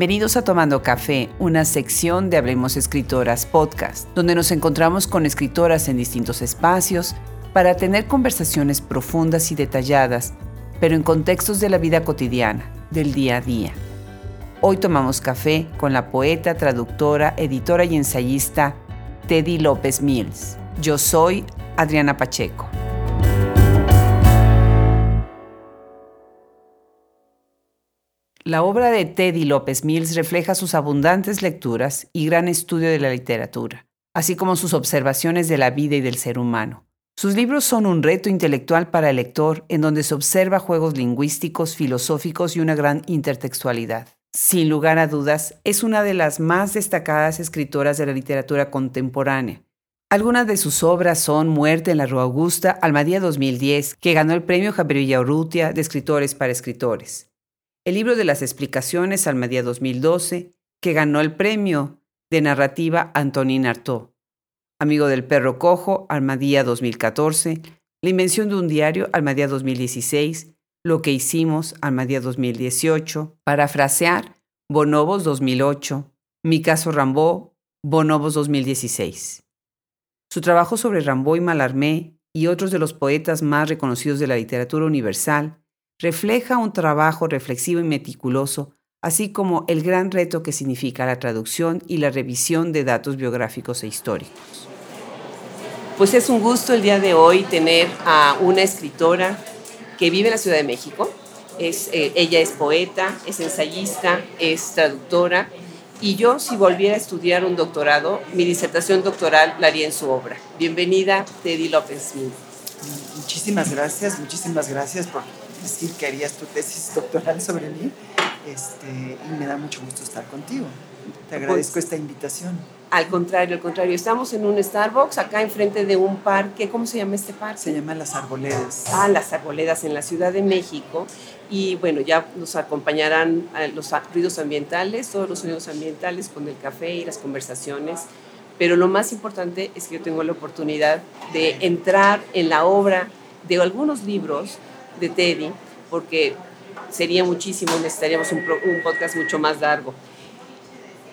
Bienvenidos a Tomando Café, una sección de Hablemos Escritoras podcast, donde nos encontramos con escritoras en distintos espacios para tener conversaciones profundas y detalladas, pero en contextos de la vida cotidiana, del día a día. Hoy tomamos café con la poeta, traductora, editora y ensayista Teddy López Mills. Yo soy Adriana Pacheco. La obra de Teddy López Mills refleja sus abundantes lecturas y gran estudio de la literatura, así como sus observaciones de la vida y del ser humano. Sus libros son un reto intelectual para el lector en donde se observa juegos lingüísticos, filosóficos y una gran intertextualidad. Sin lugar a dudas, es una de las más destacadas escritoras de la literatura contemporánea. Algunas de sus obras son Muerte en la Rua Augusta, Almadía 2010, que ganó el premio Javier Villaurrutia de Escritores para Escritores el libro de las explicaciones Almadía 2012, que ganó el premio de narrativa Antonin Artaud. Amigo del perro cojo, Almadía 2014, La invención de un diario, Almadía 2016, Lo que hicimos, Almadía 2018, Parafrasear, Bonobos 2008, Mi caso Rambó, Bonobos 2016. Su trabajo sobre Rambó y Malarmé y otros de los poetas más reconocidos de la literatura universal refleja un trabajo reflexivo y meticuloso, así como el gran reto que significa la traducción y la revisión de datos biográficos e históricos. Pues es un gusto el día de hoy tener a una escritora que vive en la Ciudad de México. Eh, ella es poeta, es ensayista, es traductora y yo si volviera a estudiar un doctorado, mi disertación doctoral la haría en su obra. Bienvenida, Teddy López Smith. Muchísimas gracias, muchísimas gracias por decir que harías tu tesis doctoral sobre mí este, y me da mucho gusto estar contigo. Te pues, agradezco esta invitación. Al contrario, al contrario. Estamos en un Starbucks acá enfrente de un parque. ¿Cómo se llama este parque? Se llama Las Arboledas. Ah, Las Arboledas en la Ciudad de México. Y bueno, ya nos acompañarán eh, los ruidos ambientales, todos los sonidos ambientales con el café y las conversaciones. Pero lo más importante es que yo tengo la oportunidad de entrar en la obra de algunos libros de Teddy, porque sería muchísimo, necesitaríamos un, podcast mucho más largo.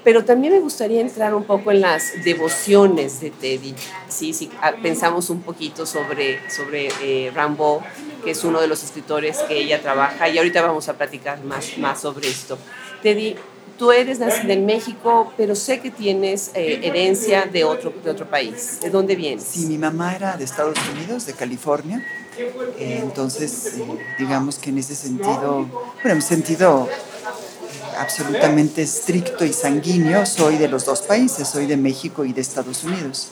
Pero también me gustaría entrar un poco en las devociones de Teddy. Sí, sí, ah, pensamos un poquito sobre, sobre eh, Rambo, que es uno de los escritores que ella trabaja, y ahorita vamos a platicar más, más sobre esto. Teddy, tú eres nacida en México, pero sé que tienes eh, herencia de otro, de otro país. ¿De dónde vienes? Sí, mi mamá era de Estados Unidos, de California. Eh, entonces, eh, digamos que en ese sentido, bueno, en sentido absolutamente estricto y sanguíneo, soy de los dos países, soy de México y de Estados Unidos.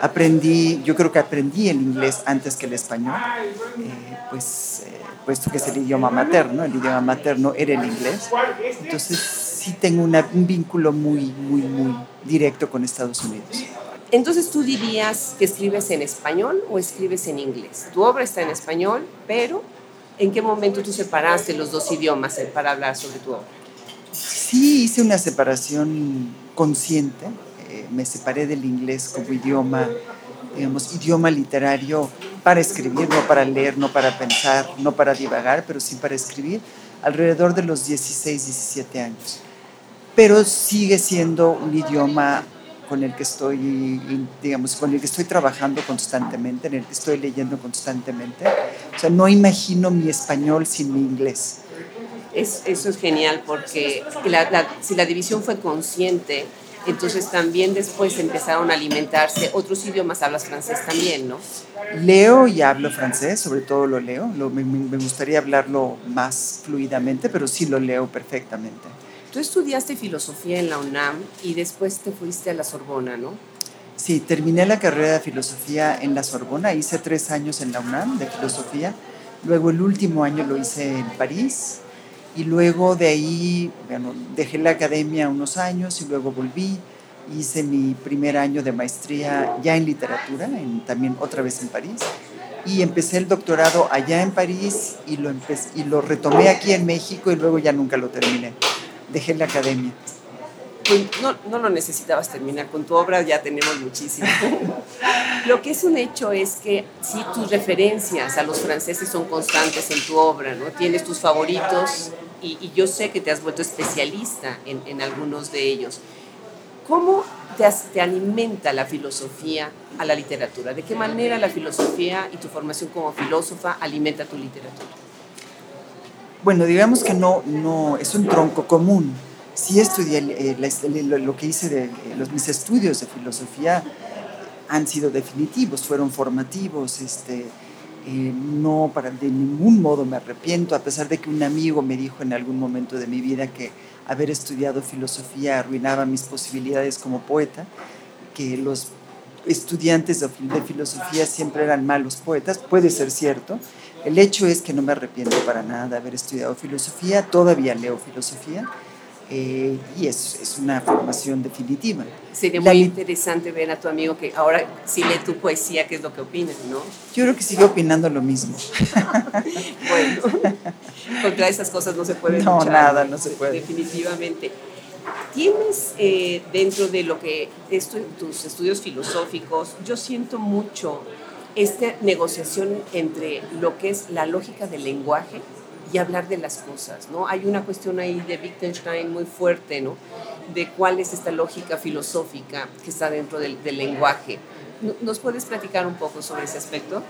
Aprendí, yo creo que aprendí el inglés antes que el español, pues puesto que es el idioma materno, el idioma materno era el inglés. Entonces, sí tengo un vínculo muy, muy, muy directo con Estados Unidos. Entonces tú dirías que escribes en español o escribes en inglés. Tu obra está en español, pero ¿en qué momento tú separaste los dos idiomas para hablar sobre tu obra? Sí, hice una separación consciente. Eh, me separé del inglés como idioma, digamos, idioma literario para escribir, no para leer, no para pensar, no para divagar, pero sí para escribir, alrededor de los 16, 17 años pero sigue siendo un idioma con el que estoy, digamos, con el que estoy trabajando constantemente, en el que estoy leyendo constantemente. O sea, no imagino mi español sin mi inglés. Es, eso es genial porque si la división fue consciente, entonces también después empezaron a alimentarse otros idiomas, hablas francés también, ¿no? Leo y hablo francés, sobre todo lo leo, me, me gustaría hablarlo más fluidamente, pero sí lo leo perfectamente. Tú estudiaste filosofía en la UNAM y después te fuiste a la Sorbona, ¿no? Sí, terminé la carrera de filosofía en la Sorbona, hice tres años en la UNAM de filosofía, luego el último año lo hice en París y luego de ahí bueno, dejé la academia unos años y luego volví, hice mi primer año de maestría ya en literatura, también otra vez en París, y empecé el doctorado allá en París y lo, y lo retomé aquí en México y luego ya nunca lo terminé dejé la academia. Pues no, no lo necesitabas terminar con tu obra, ya tenemos muchísimo. lo que es un hecho es que sí, tus referencias a los franceses son constantes en tu obra, ¿no? Tienes tus favoritos y, yo sé que te has vuelto especialista en, en algunos de ellos. ¿Cómo te, te, alimenta la filosofía a la literatura? ¿De qué manera la filosofía y tu formación como filósofa alimenta tu literatura? Bueno, digamos que no, no es un tronco común. Sí estudié eh, lo, que hice de los, mis estudios de filosofía han sido definitivos, fueron formativos, este, eh, no para de ningún modo me arrepiento, a pesar de que un amigo me dijo en algún momento de mi vida que haber estudiado filosofía arruinaba mis posibilidades como poeta, que los estudiantes de filosofía siempre eran malos poetas, puede ser cierto. El hecho es que no me arrepiento para nada de haber estudiado filosofía, todavía leo filosofía eh, y es, es, una formación definitiva. Sería muy interesante ver a tu amigo que ahora si lee tu poesía, ¿qué es lo que opina, no? Yo creo que sigue opinando lo mismo. bueno, contra esas cosas no se puede No, nada, no se puede. Definitivamente. Tienes eh, dentro de lo que es tus estudios filosóficos, yo siento mucho esta negociación entre lo que es la lógica del lenguaje y hablar de las cosas, ¿no? Hay una cuestión ahí de Wittgenstein muy fuerte, ¿no? De cuál es esta lógica filosófica que está dentro del, lenguaje. ¿Nos puedes platicar un poco sobre ese aspecto?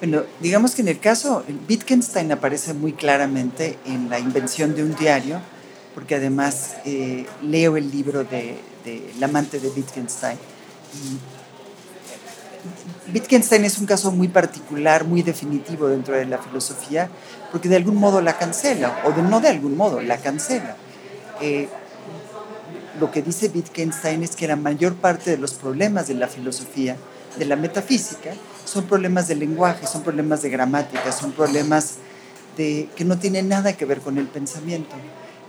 Bueno, digamos que en el caso, Wittgenstein aparece muy claramente en la invención de un diario, porque además eh, leo el libro de, de El amante de Wittgenstein. Wittgenstein es un caso muy particular, muy definitivo dentro de la filosofía, porque de algún modo la cancela, o de, no de algún modo, la cancela. Eh, lo que dice Wittgenstein es que la mayor parte de los problemas de la filosofía, de la metafísica, son problemas de lenguaje, son problemas de gramática, son problemas de, que no tienen nada que ver con el pensamiento,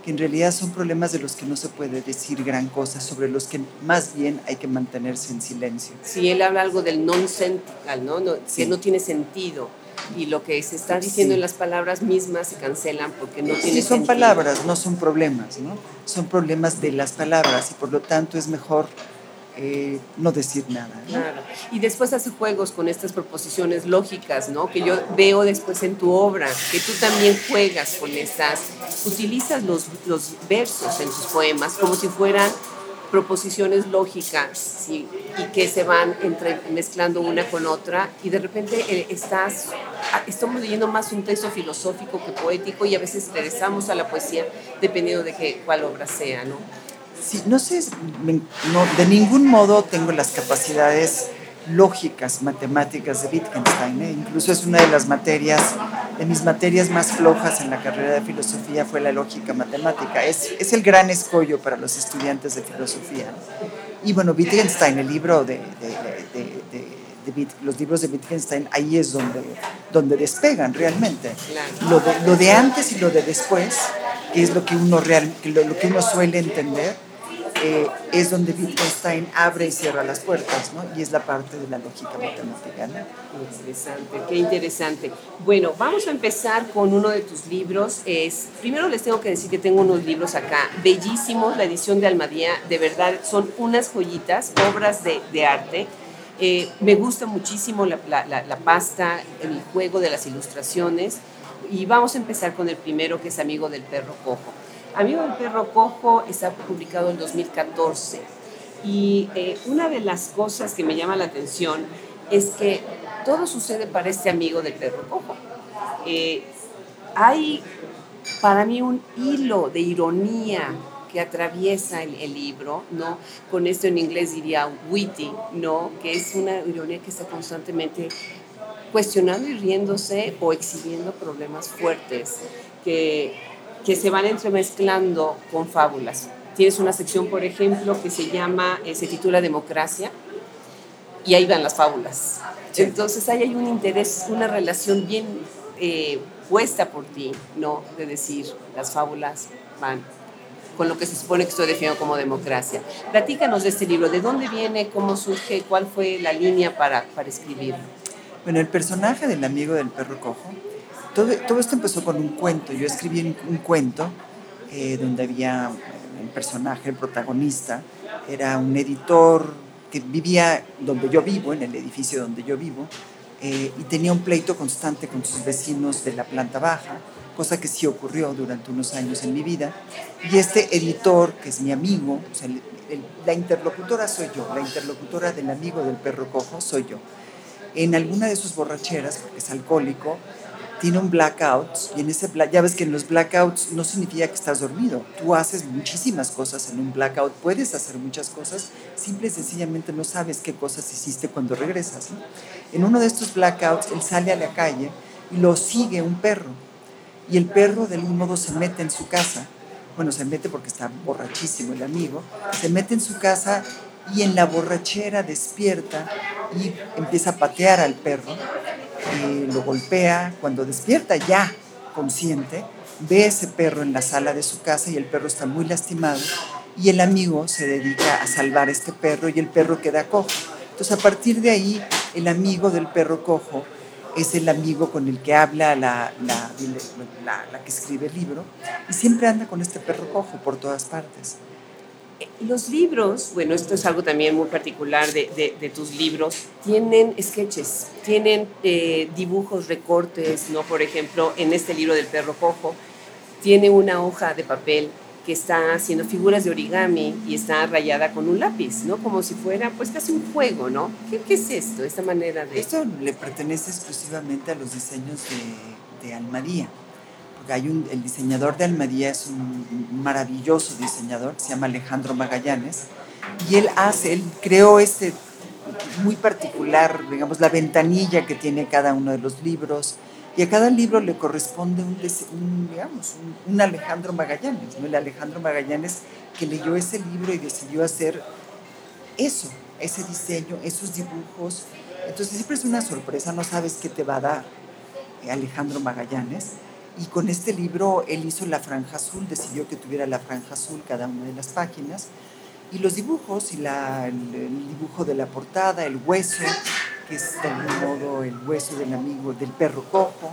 que en realidad son problemas de los que no se puede decir gran cosa, sobre los que más bien hay que mantenerse en silencio. Sí, él habla algo del non-sentical, ¿no? no Que no tiene sentido y lo que se está diciendo en las palabras mismas se cancelan porque no tiene sí, son palabras, no son problemas, ¿no? Son problemas de las palabras y por lo tanto es mejor eh, no decir nada. Claro. Y después hace juegos con estas proposiciones lógicas, ¿no? Que yo veo después en tu obra, que tú también juegas con estas, utilizas los, los versos en tus poemas como si fueran proposiciones lógicas y que se van entre, mezclando una con otra y de repente eh, estás, ah, estamos leyendo más un texto filosófico que poético y a veces regresamos a la poesía dependiendo de qué, cuál obra sea, ¿no? Sí, no sé, no, de ningún modo tengo las capacidades lógicas, matemáticas de Wittgenstein. ¿eh? Incluso es una de las materias, de mis materias más flojas en la carrera de filosofía fue la lógica matemática. Es, es el gran escollo para los estudiantes de filosofía. Y bueno, Wittgenstein, el libro de, de, de, los libros de Wittgenstein, ahí es donde, donde despegan realmente. Lo, de, lo de antes y lo de después, que es lo que uno, real, lo, lo que uno suele entender eh, es donde Wittgenstein abre y cierra las puertas, ¿no? Y es la parte de la lógica matemática, ¿no? Interesante, qué interesante. Bueno, vamos a empezar con uno de tus libros. Es, primero les tengo que decir que tengo unos libros acá, bellísimos, la edición de Almadía, de verdad, son unas joyitas, obras de, arte. Eh, me gusta muchísimo la pasta, el juego de las ilustraciones. Y vamos a empezar con el primero, que es Amigo del Perro Cojo. Amigo del Perro Cojo está publicado en 2014 y eh, una de las cosas que me llama la atención es que todo sucede para este amigo del perro cojo. Eh, hay para mí un hilo de ironía que atraviesa el, el, libro, ¿no? Con esto en inglés diría witty, ¿no? Que es una ironía que está constantemente cuestionando y riéndose o exhibiendo problemas fuertes que que se van entremezclando con fábulas. Tienes una sección, por ejemplo, que se llama, eh, se titula Democracia, y ahí van las fábulas. Entonces ahí hay un interés, una relación bien eh, puesta por ti, ¿no? De decir, las fábulas van con lo que se supone que estoy definiendo como democracia. Platícanos de este libro, ¿de dónde viene, cómo surge, cuál fue la línea para, para escribirlo? Bueno, el personaje del amigo del perro cojo todo, esto empezó con un cuento. Yo escribí un, cuento eh, donde había un personaje, el protagonista, era un editor que vivía donde yo vivo, en el edificio donde yo vivo, eh, y tenía un pleito constante con sus vecinos de la planta baja, cosa que sí ocurrió durante unos años en mi vida. Y este editor, que es mi amigo, la interlocutora soy yo, la interlocutora del amigo del perro cojo soy yo. En alguna de sus borracheras, porque es alcohólico, tiene un blackout y en ese ya ves que en los blackouts no significa que estás dormido. Tú haces muchísimas cosas en un blackout, puedes hacer muchas cosas, simple y sencillamente no sabes qué cosas hiciste cuando regresas. En uno de estos blackouts él sale a la calle y lo sigue un perro y el perro de algún modo se mete en su casa. Bueno, se mete porque está borrachísimo el amigo, se mete en su casa y en la borrachera despierta y empieza a patear al perro lo golpea, cuando despierta ya consciente, ve ese perro en la sala de su casa y el perro está muy lastimado y el amigo se dedica a salvar a este perro y el perro queda cojo. Entonces a partir de ahí el amigo del perro cojo es el amigo con el que habla la, la, la que escribe el libro y siempre anda con este perro cojo por todas partes. Los libros, bueno, esto es algo también muy particular de, tus libros, tienen sketches, tienen eh, dibujos, recortes, ¿no? Por ejemplo, en este libro del perro cojo, tiene una hoja de papel que está haciendo figuras de origami y está rayada con un lápiz, ¿no? Como si fuera, pues, casi un juego, ¿no? ¿Qué, es esto, esta manera de...? Esto le pertenece exclusivamente a los diseños de, de Almadía hay el diseñador de Almería es un maravilloso diseñador, se llama Alejandro Magallanes, y él hace, él creó este muy particular, digamos, la ventanilla que tiene cada uno de los libros, y a cada libro le corresponde un, digamos, un, Alejandro Magallanes, ¿no? el Alejandro Magallanes que leyó ese libro y decidió hacer eso, ese diseño, esos dibujos. Entonces siempre es una sorpresa, no sabes qué te va a dar Alejandro Magallanes. Y con este libro él hizo la franja azul, decidió que tuviera la franja azul cada una de las páginas. Y los dibujos, y la, el, dibujo de la portada, el hueso, que es de algún modo el hueso del amigo, del perro cojo.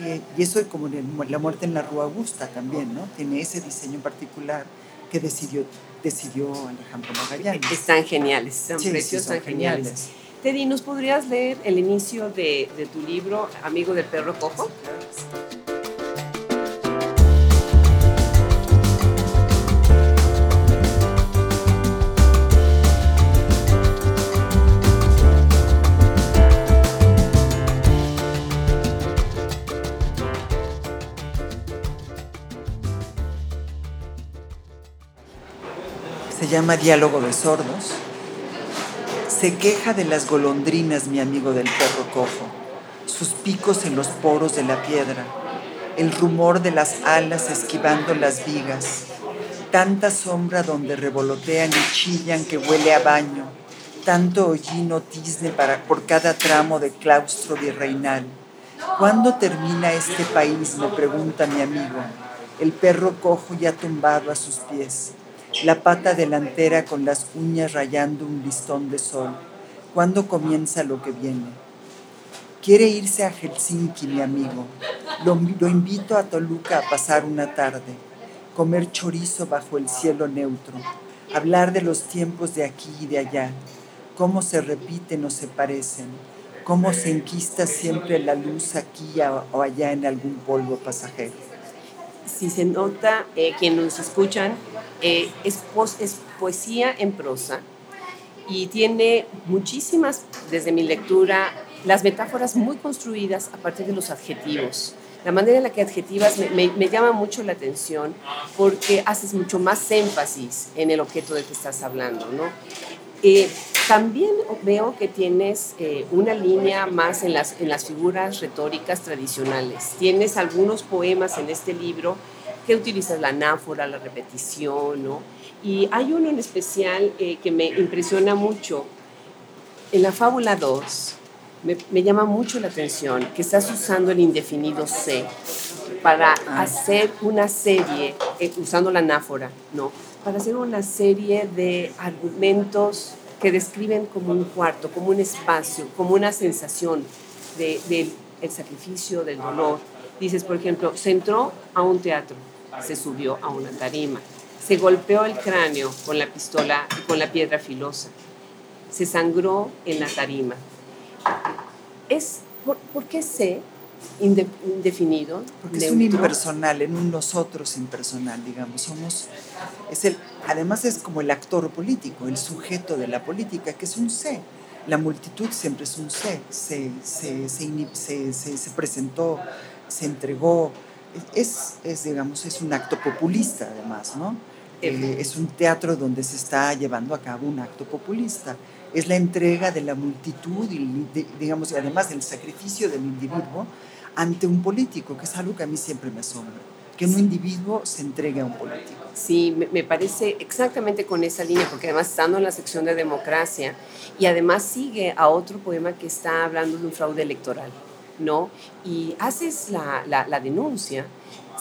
Eh, y eso es como la muerte en la Rua Augusta también, ¿no? Tiene ese diseño particular que decidió, decidió Alejandro Magallanes. Están geniales, están preciosos, están geniales. Teddy, ¿nos podrías leer el inicio de, de tu libro, Amigo del Perro Cojo? Se llama Diálogo de Sordos. Se queja de las golondrinas, mi amigo del perro cojo, sus picos en los poros de la piedra, el rumor de las alas esquivando las vigas, tanta sombra donde revolotean y chillan que huele a baño, tanto hollino tizne para, por cada tramo de claustro virreinal. ¿Cuándo termina este país? me pregunta mi amigo, el perro cojo ya tumbado a sus pies la pata delantera con las uñas rayando un listón de sol. ¿Cuándo comienza lo que viene? Quiere irse a Helsinki, mi amigo. Lo, lo, invito a Toluca a pasar una tarde, comer chorizo bajo el cielo neutro, hablar de los tiempos de aquí y de allá, cómo se repiten o se parecen, cómo se enquista siempre la luz aquí o allá en algún polvo pasajero. Si se nota, eh, nos escuchan, eh, es, es poesía en prosa y tiene muchísimas, desde mi lectura, las metáforas muy construidas a partir de los adjetivos. La manera en la que adjetivas me, me, llama mucho la atención porque haces mucho más énfasis en el objeto del que estás hablando, ¿no? Eh, también veo que tienes eh, una línea más en las, en las figuras retóricas tradicionales. Tienes algunos poemas en este libro que utilizas la anáfora, la repetición, ¿no? Y hay uno en especial eh, que me impresiona mucho. En la fábula 2 me, llama mucho la atención que estás usando el indefinido C para hacer una serie, eh, usando la anáfora, ¿no? Para hacer una serie de argumentos que describen como un cuarto, como un espacio, como una sensación del de, el sacrificio, del dolor. Dices, por ejemplo, se entró a un teatro, se subió a una tarima, se golpeó el cráneo con la pistola y con la piedra filosa, se sangró en la tarima. es, ¿por, qué sé indefinido? Porque es un impersonal, en un nosotros impersonal, digamos. Somos, es el, además es como el actor político, el sujeto de la política, que es un sé. La multitud siempre es un sé, se, se, se, se presentó, se entregó. Es, es, digamos, es un acto populista, además, ¿no? Eh, es un teatro donde se está llevando a cabo un acto populista. Es la entrega de la multitud y, digamos, y además el sacrificio del individuo ante un político, que es algo que a mí siempre me asombra, que un individuo se entregue a un político. Sí, me, parece exactamente con esa línea, porque además estando en la sección de democracia y además sigue a otro poema que está hablando de un fraude electoral, ¿no? Y haces la, la, la denuncia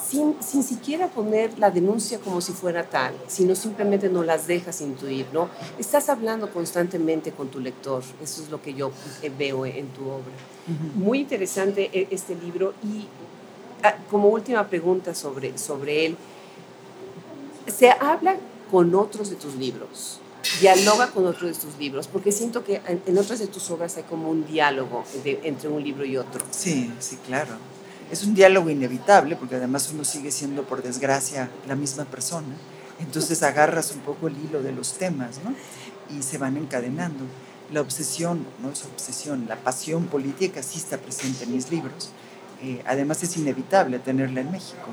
sin, sin, siquiera poner la denuncia como si fuera tal, sino simplemente no las dejas intuir, ¿no? Estás hablando constantemente con tu lector, eso es lo que yo eh, veo en tu obra. Muy interesante e, este libro y ah, como última pregunta sobre, sobre él, ¿se habla con otros de tus libros? Dialoga con otros de tus libros, porque siento que en otras de tus obras hay como un diálogo entre un libro y otro. Sí, sí, claro es un diálogo inevitable, porque además uno sigue siendo, por desgracia, la misma persona. Entonces agarras un poco el hilo de los temas, ¿no? Y se van encadenando. La obsesión, no es obsesión, la pasión política sí está presente en mis libros. Eh, además es inevitable tenerla en México.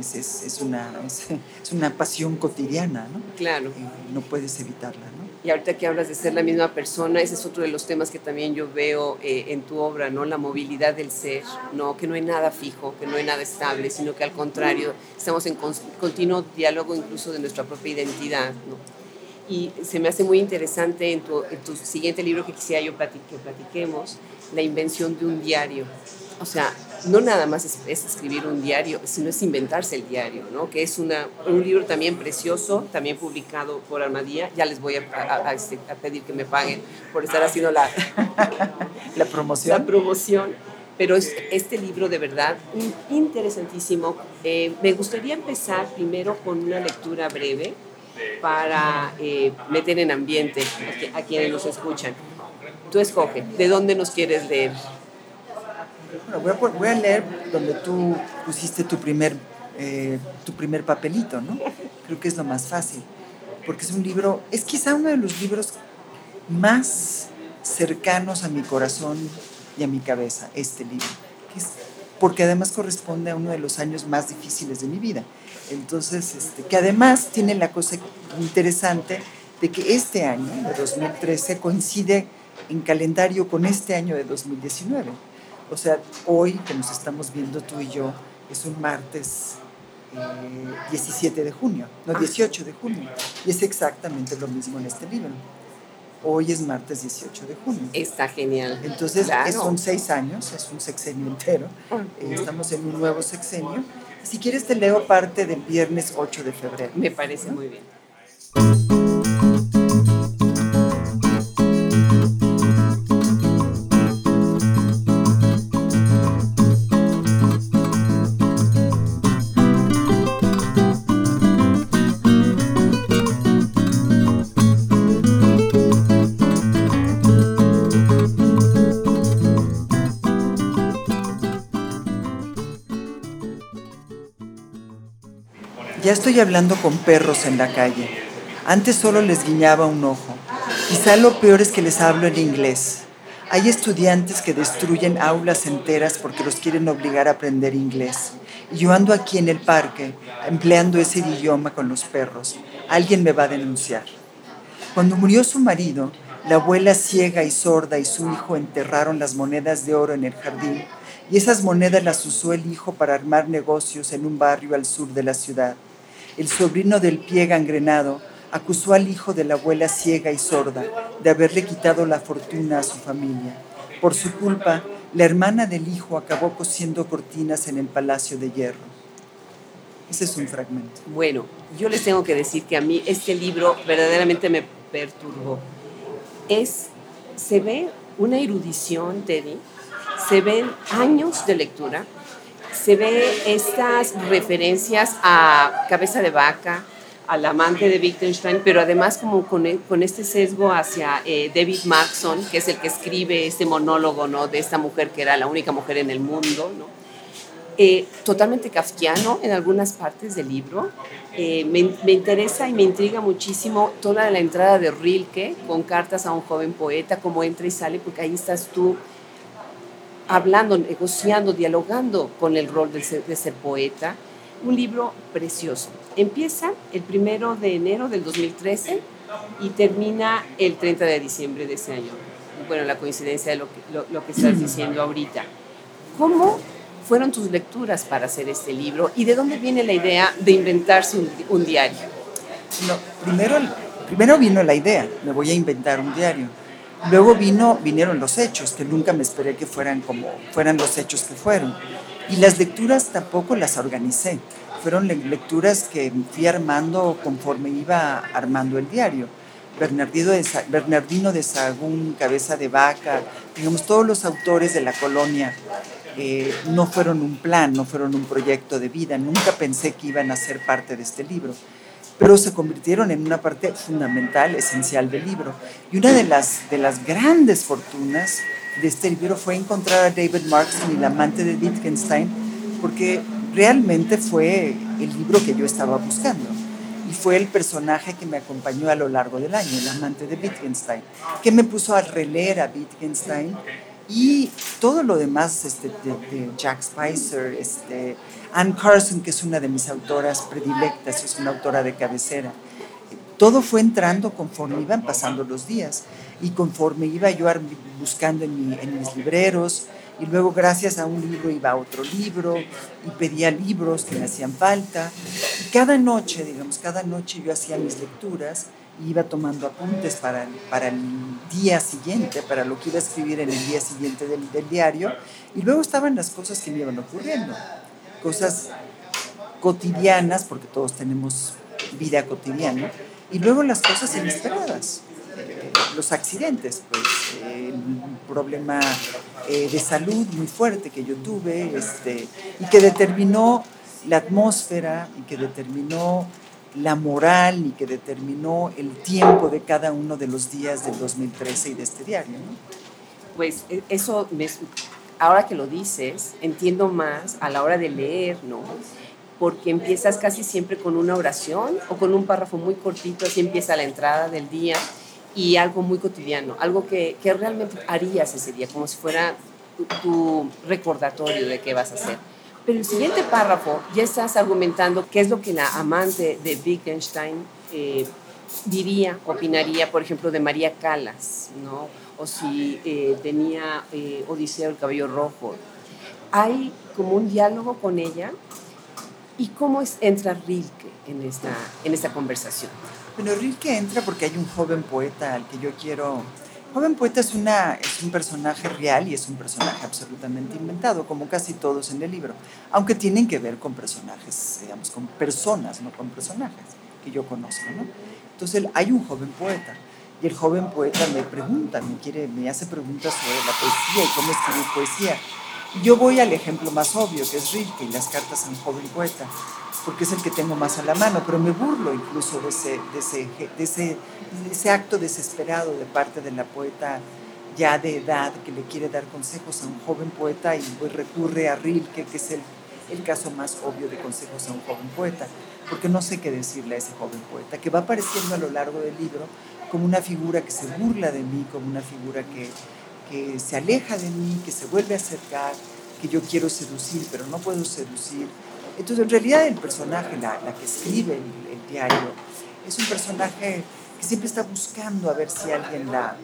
Es, es, es, una, es, una pasión cotidiana, ¿no? Claro. Eh, no puedes evitarla, ¿no? Y ahorita que hablas de ser la misma persona, ese es otro de los temas que también yo veo eh, en tu obra, ¿no? La movilidad del ser, ¿no? Que no hay nada fijo, que no hay nada estable, sino que al contrario, estamos en continuo diálogo incluso de nuestra propia identidad, ¿no? Y se me hace muy interesante en tu, siguiente libro que quisiera yo que platiquemos, la invención de un diario. O sea, no nada más es, escribir un diario, sino es inventarse el diario, ¿no? que es una, un libro también precioso, también publicado por Armadía. Ya les voy a, este, pedir que me paguen por estar haciendo la, la promoción. La promoción. Pero es, este libro de verdad interesantísimo. Eh, me gustaría empezar primero con una lectura breve para eh, meter en ambiente a, a quienes nos escuchan. Tú escoge, ¿de dónde nos quieres leer? Bueno, voy a, leer donde tú pusiste tu primer, eh, tu primer papelito, ¿no? Creo que es lo más fácil, porque es un libro, es quizá uno de los libros más cercanos a mi corazón y a mi cabeza, este libro, porque además corresponde a uno de los años más difíciles de mi vida. Entonces, este, que además tiene la cosa interesante de que este año, de 2013, coincide en calendario con este año de 2019. O sea, hoy que nos estamos viendo tú y yo, es un martes 17 eh, de junio, no 18 ah. de junio. Y es exactamente lo mismo en este libro. Hoy es martes 18 de junio. Está genial. Entonces, son seis años, es un sexenio entero. Eh, estamos en un nuevo sexenio. Si quieres, te leo parte del viernes 8 de febrero. Me parece muy bien. Estoy hablando con perros en la calle. Antes solo les guiñaba un ojo. Quizá lo peor es que les hablo en inglés. Hay estudiantes que destruyen aulas enteras porque los quieren obligar a aprender inglés. Y yo ando aquí en el parque, empleando ese idioma con los perros. Alguien me va a denunciar. Cuando murió su marido, la abuela ciega y sorda y su hijo enterraron las monedas de oro en el jardín y esas monedas las usó el hijo para armar negocios en un barrio al sur de la ciudad el sobrino del pie gangrenado, acusó al hijo de la abuela ciega y sorda de haberle quitado la fortuna a su familia. Por su culpa, la hermana del hijo acabó cosiendo cortinas en el Palacio de Hierro. Ese es un fragmento. Bueno, yo les tengo que decir que a mí este libro verdaderamente me perturbó. Es, se ve una erudición, Teddy, se ven años de lectura, se ve estas referencias a cabeza de vaca, al amante de Wittgenstein, pero además como con, e, con este sesgo hacia eh, David Markson, que es el que escribe este monólogo ¿no? de esta mujer que era la única mujer en el mundo, ¿no? Eh, totalmente kafkiano en algunas partes del libro. Eh, me, me, interesa y me intriga muchísimo toda la entrada de Rilke con cartas a un joven poeta, cómo entra y sale, porque ahí estás tú hablando, negociando, dialogando con el rol de ser, poeta. Un libro precioso. Empieza el primero de enero del 2013 y termina el 30 de diciembre de ese año. Bueno, la coincidencia de lo que, lo, lo que estás diciendo ahorita. ¿Cómo fueron tus lecturas para hacer este libro y de dónde viene la idea de inventarse un, un diario? No, primero, primero vino la idea, me voy a inventar un diario. Luego vino, vinieron los hechos, que nunca me esperé que fueran como fueran los hechos que fueron. Y las lecturas tampoco las organicé. Fueron lecturas que fui armando conforme iba armando el diario. Bernardino de, Bernardino de Cabeza de Vaca, digamos, todos los autores de la colonia eh, no fueron un plan, no fueron un proyecto de vida. Nunca pensé que iban a ser parte de este libro, pero se convirtieron en una parte fundamental, esencial del libro. Y una de las, de las grandes fortunas de este libro fue encontrar a David Markson, el amante de Wittgenstein, porque realmente fue el libro que yo estaba buscando. Y fue el personaje que me acompañó a lo largo del año, el amante de Wittgenstein, que me puso a releer a Wittgenstein y todo lo demás este, de, de, Jack Spicer, este, Anne Carson, que es una de mis autoras predilectas, es una autora de cabecera. Todo fue entrando conforme iban pasando los días y conforme iba yo buscando en, mi, en mis libreros y luego gracias a un libro iba a otro libro y pedía libros que me hacían falta. Y cada noche, digamos, cada noche yo hacía mis lecturas iba tomando apuntes para, el día siguiente, para lo que iba a escribir en el día siguiente del, diario, y luego estaban las cosas que me iban ocurriendo, cosas cotidianas, porque todos tenemos vida cotidiana, y luego las cosas inesperadas, los accidentes, pues eh, el problema de salud muy fuerte que yo tuve, este, y que determinó la atmósfera, y que determinó la moral y que determinó el tiempo de cada uno de los días del 2013 y de este diario. ¿no? Pues e, eso, me, ahora que lo dices, entiendo más a la hora de leer, ¿no? Porque empiezas casi siempre con una oración o con un párrafo muy cortito, así empieza la entrada del día y algo muy cotidiano, algo que, que realmente harías ese día, como si fuera tu, recordatorio de qué vas a hacer. Pero el siguiente párrafo ya estás argumentando qué es lo que la amante de Wittgenstein eh, diría, opinaría, por ejemplo, de María Calas, ¿no? O si eh, tenía eh, Odiseo el cabello rojo. Hay como un diálogo con ella. ¿Y cómo es, entra Rilke en esta, en esta conversación? Bueno, Rilke entra porque hay un joven poeta al que yo quiero Joven Poeta es, una, es un personaje real y es un personaje absolutamente inventado, como casi todos en el libro, aunque tienen que ver con personajes, digamos, con personas, no con personajes que yo conozco. ¿no? Entonces hay un joven poeta y el joven poeta me pregunta, me, quiere, me hace preguntas sobre la poesía y cómo escribir poesía. Yo voy al ejemplo más obvio, que es Rilke y las cartas a un joven poeta porque es el que tengo más a la mano, pero me burlo incluso de ese, de ese, de ese, de ese acto desesperado de parte de la poeta ya de edad que le quiere dar consejos a un joven poeta y pues recurre a Rilke, que es el, el caso más obvio de consejos a un joven poeta, porque no sé qué decirle a ese joven poeta, que va apareciendo a lo largo del libro como una figura que se burla de mí, como una figura que, que se aleja de mí, que se vuelve a acercar, que yo quiero seducir, pero no puedo seducir, entonces, en realidad, el personaje, la, la que escribe el, el, diario, es un personaje que siempre está buscando a ver si alguien la,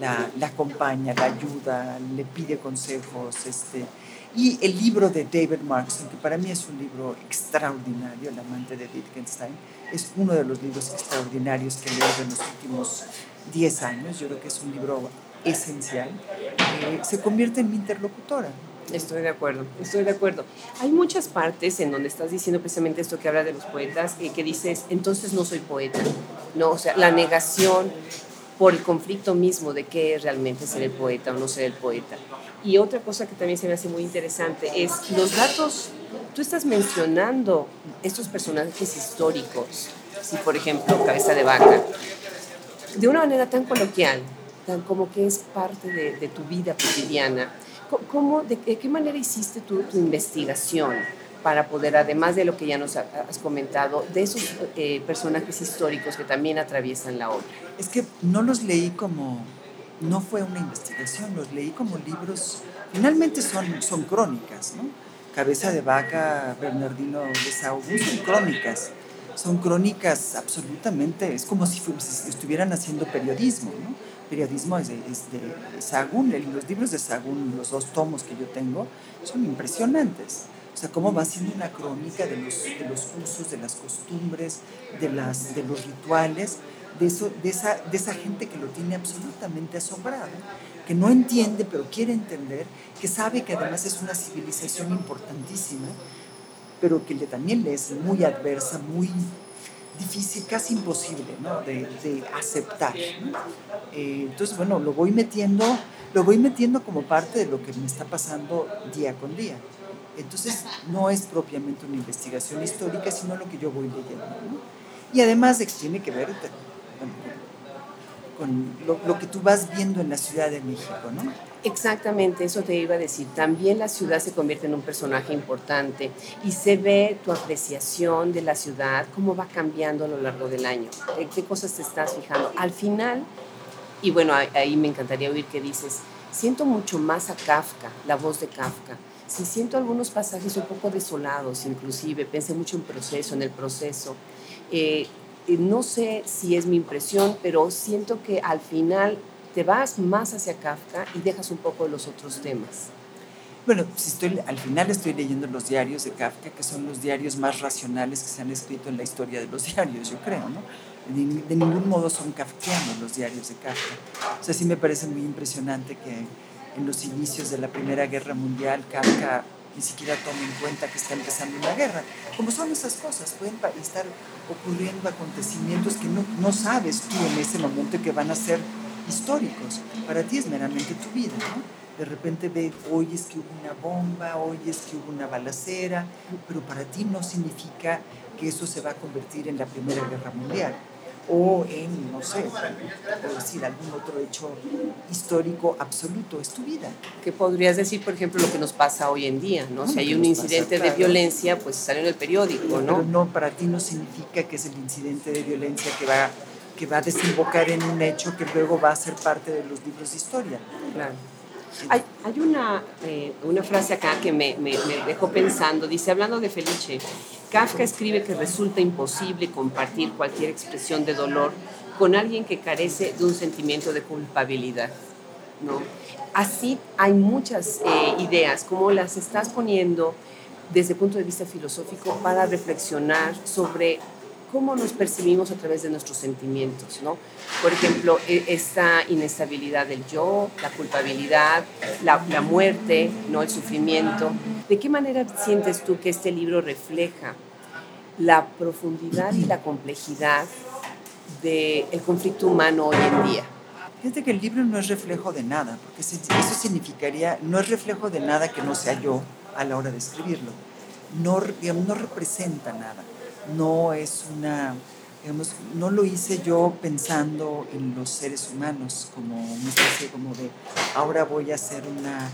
la, la acompaña, la ayuda, le pide consejos. Este. Y el libro de David Markson, que para mí es un libro extraordinario, El amante de Wittgenstein, es uno de los libros extraordinarios que leo en los últimos 10 años. Yo creo que es un libro esencial. Eh, se convierte en mi interlocutora. Estoy de acuerdo, estoy de acuerdo. Hay muchas partes en donde estás diciendo precisamente esto que habla de los poetas, eh, que dices, entonces no soy poeta, ¿no? O sea, la negación por el conflicto mismo de qué es realmente ser el poeta o no ser el poeta. Y otra cosa que también se me hace muy interesante es los datos, tú estás mencionando estos personajes históricos si por ejemplo cabeza de vaca, de una manera tan coloquial, tan como que es parte de, tu vida cotidiana, ¿cómo, de, qué manera hiciste tu, tu investigación? para poder, además de lo que ya nos has comentado, de esos eh, personajes históricos que también atraviesan la obra. Es que no los leí como, no fue una investigación, los leí como libros, finalmente son, son crónicas, ¿no? Cabeza de Vaca, Bernardino de Sahagún, son crónicas, son crónicas absolutamente, es como si, estuvieran haciendo periodismo, ¿no? Periodismo es de, de, los libros de Sahagún, los dos tomos que yo tengo, son impresionantes. O sea, cómo va siendo una crónica de los, de los usos, de las costumbres, de, las, de los rituales, de, eso, de, esa, de esa gente que lo tiene absolutamente asombrado, que no entiende, pero quiere entender, que sabe que además es una civilización importantísima, pero que le, también le es muy adversa, muy difícil, casi imposible ¿no? de, de, aceptar. Eh, entonces, bueno, lo voy metiendo, lo voy metiendo como parte de lo que me está pasando día con día. Entonces, no es propiamente una investigación histórica, sino lo que yo voy leyendo. Y además tiene que ver con lo, que tú vas viendo en la Ciudad de México, ¿no? Exactamente, eso te iba a decir. También la ciudad se convierte en un personaje importante y se ve tu apreciación de la ciudad, cómo va cambiando a lo largo del año, en qué cosas te estás fijando. Al final, y bueno, ahí me encantaría oír que dices, siento mucho más a Kafka, la voz de Kafka si siento algunos pasajes un poco desolados, inclusive, pensé mucho en proceso, en el proceso. Eh, no sé si es mi impresión, pero siento que al final te vas más hacia Kafka y dejas un poco de los otros temas. Bueno, si estoy, al final estoy leyendo los diarios de Kafka, que son los diarios más racionales que se han escrito en la historia de los diarios, yo creo, ¿no? De, de ningún modo son kafkianos los diarios de Kafka. O sea, sí me parece muy impresionante que en los inicios de la Primera Guerra Mundial, Kafka ni siquiera toma en cuenta que está empezando una guerra. Como son esas cosas, pueden estar ocurriendo acontecimientos que no, no sabes tú en ese momento que van a ser históricos. Para ti es meramente tu vida, ¿no? De repente ve, hoy es que hubo una bomba, hoy es que hubo una balacera, pero para ti no significa que eso se va a convertir en la Primera Guerra Mundial o en, no sé, por decir algún otro hecho histórico absoluto, es tu vida. ¿Qué podrías decir, por ejemplo, lo que nos pasa hoy en día? ¿no? si hay un incidente de violencia, pues sale en el periódico, ¿no? Pero no, para ti no significa que es el incidente de violencia que va, que va a desembocar en un hecho que luego va a ser parte de los libros de historia. Claro. Hay, hay una, eh, una, frase acá que me, me, me, dejó pensando. Dice, hablando de Felice, Kafka escribe que resulta imposible compartir cualquier expresión de dolor con alguien que carece de un sentimiento de culpabilidad. ¿no? Así hay muchas eh, ideas, como las estás poniendo desde el punto de vista filosófico para reflexionar sobre cómo nos percibimos a través de nuestros sentimientos, ¿no? Por ejemplo, e, esta inestabilidad del yo, la culpabilidad, la, la, muerte, ¿no? El sufrimiento. ¿De qué manera sientes tú que este libro refleja la profundidad y la complejidad del conflicto humano hoy en día? Fíjate que el libro no es reflejo de nada, porque eso significaría, no es reflejo de nada que no sea yo a la hora de escribirlo. No, no representa nada no es una, digamos, no lo hice yo pensando en los seres humanos como una especie como de, ahora voy a hacer una,